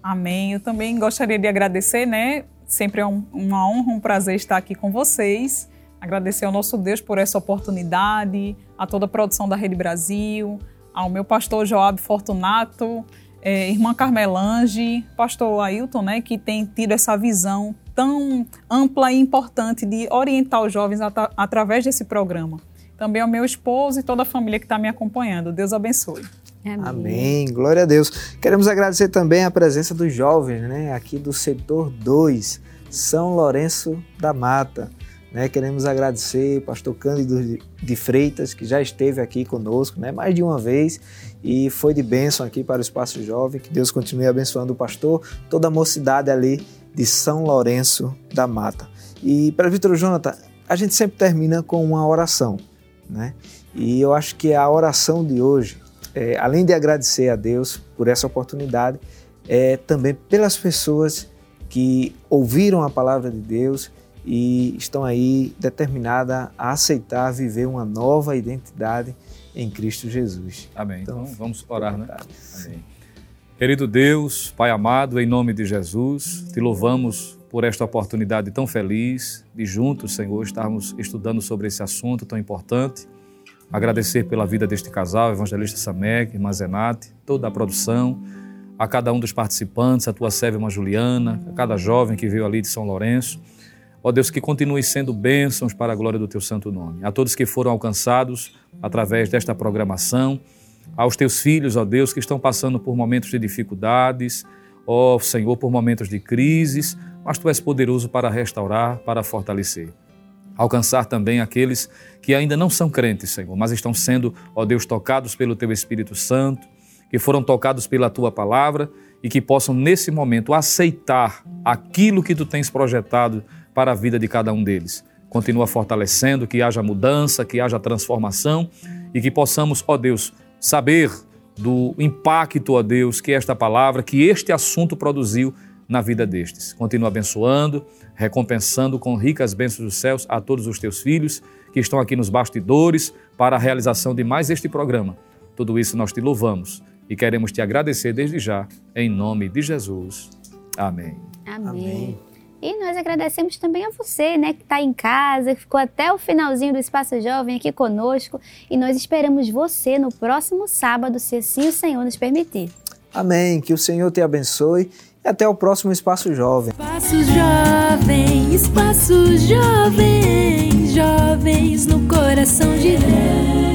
Speaker 5: Amém. Eu também gostaria de agradecer, né? Sempre é um, uma honra, um prazer estar aqui com vocês. Agradecer ao nosso Deus por essa oportunidade, a toda a produção da Rede Brasil, ao meu pastor Joab Fortunato, é, irmã Carmelange, pastor Ailton, né, que tem tido essa visão tão ampla e importante de orientar os jovens at através desse programa. Também ao meu esposo e toda a família que está me acompanhando. Deus abençoe.
Speaker 2: Amém. Amém. Glória a Deus. Queremos agradecer também a presença dos jovens, né, aqui do setor 2, São Lourenço da Mata. Né, queremos agradecer o pastor Cândido de Freitas, que já esteve aqui conosco né, mais de uma vez e foi de bênção aqui para o Espaço Jovem. Que Deus continue abençoando o pastor, toda a mocidade ali de São Lourenço da Mata. E para Vitor Jonathan, a gente sempre termina com uma oração. Né? E eu acho que a oração de hoje, é, além de agradecer a Deus por essa oportunidade, é também pelas pessoas que ouviram a palavra de Deus e estão aí determinadas a aceitar viver uma nova identidade em Cristo Jesus.
Speaker 4: Amém. Então, então vamos orar, né? Amém. Querido Deus, Pai amado, em nome de Jesus, te louvamos por esta oportunidade tão feliz de juntos, Senhor, estarmos estudando sobre esse assunto tão importante. Agradecer pela vida deste casal, evangelista Samek, irmã Zenate, toda a produção, a cada um dos participantes, a tua serva irmã Juliana, a cada jovem que veio ali de São Lourenço. Ó Deus, que continue sendo bênçãos para a glória do teu santo nome. A todos que foram alcançados através desta programação, aos teus filhos, ó Deus, que estão passando por momentos de dificuldades, ó Senhor, por momentos de crises, mas tu és poderoso para restaurar, para fortalecer. Alcançar também aqueles que ainda não são crentes, Senhor, mas estão sendo, ó Deus, tocados pelo teu Espírito Santo, que foram tocados pela tua palavra e que possam, nesse momento, aceitar aquilo que tu tens projetado para a vida de cada um deles. Continua fortalecendo, que haja mudança, que haja transformação e que possamos, ó Deus, saber do impacto, ó Deus, que esta palavra, que este assunto produziu na vida destes. Continua abençoando, recompensando com ricas bênçãos dos céus a todos os teus filhos que estão aqui nos bastidores para a realização de mais este programa. Tudo isso nós te louvamos e queremos te agradecer desde já, em nome de Jesus. Amém.
Speaker 3: Amém.
Speaker 2: Amém.
Speaker 3: E nós agradecemos também a você, né, que está em casa, que ficou até o finalzinho do Espaço Jovem aqui conosco. E nós esperamos você no próximo sábado, se assim o Senhor nos permitir.
Speaker 2: Amém. Que o Senhor te abençoe e até o próximo Espaço Jovem.
Speaker 1: Espaço Jovem, Espaço Jovem, jovens no coração de Deus.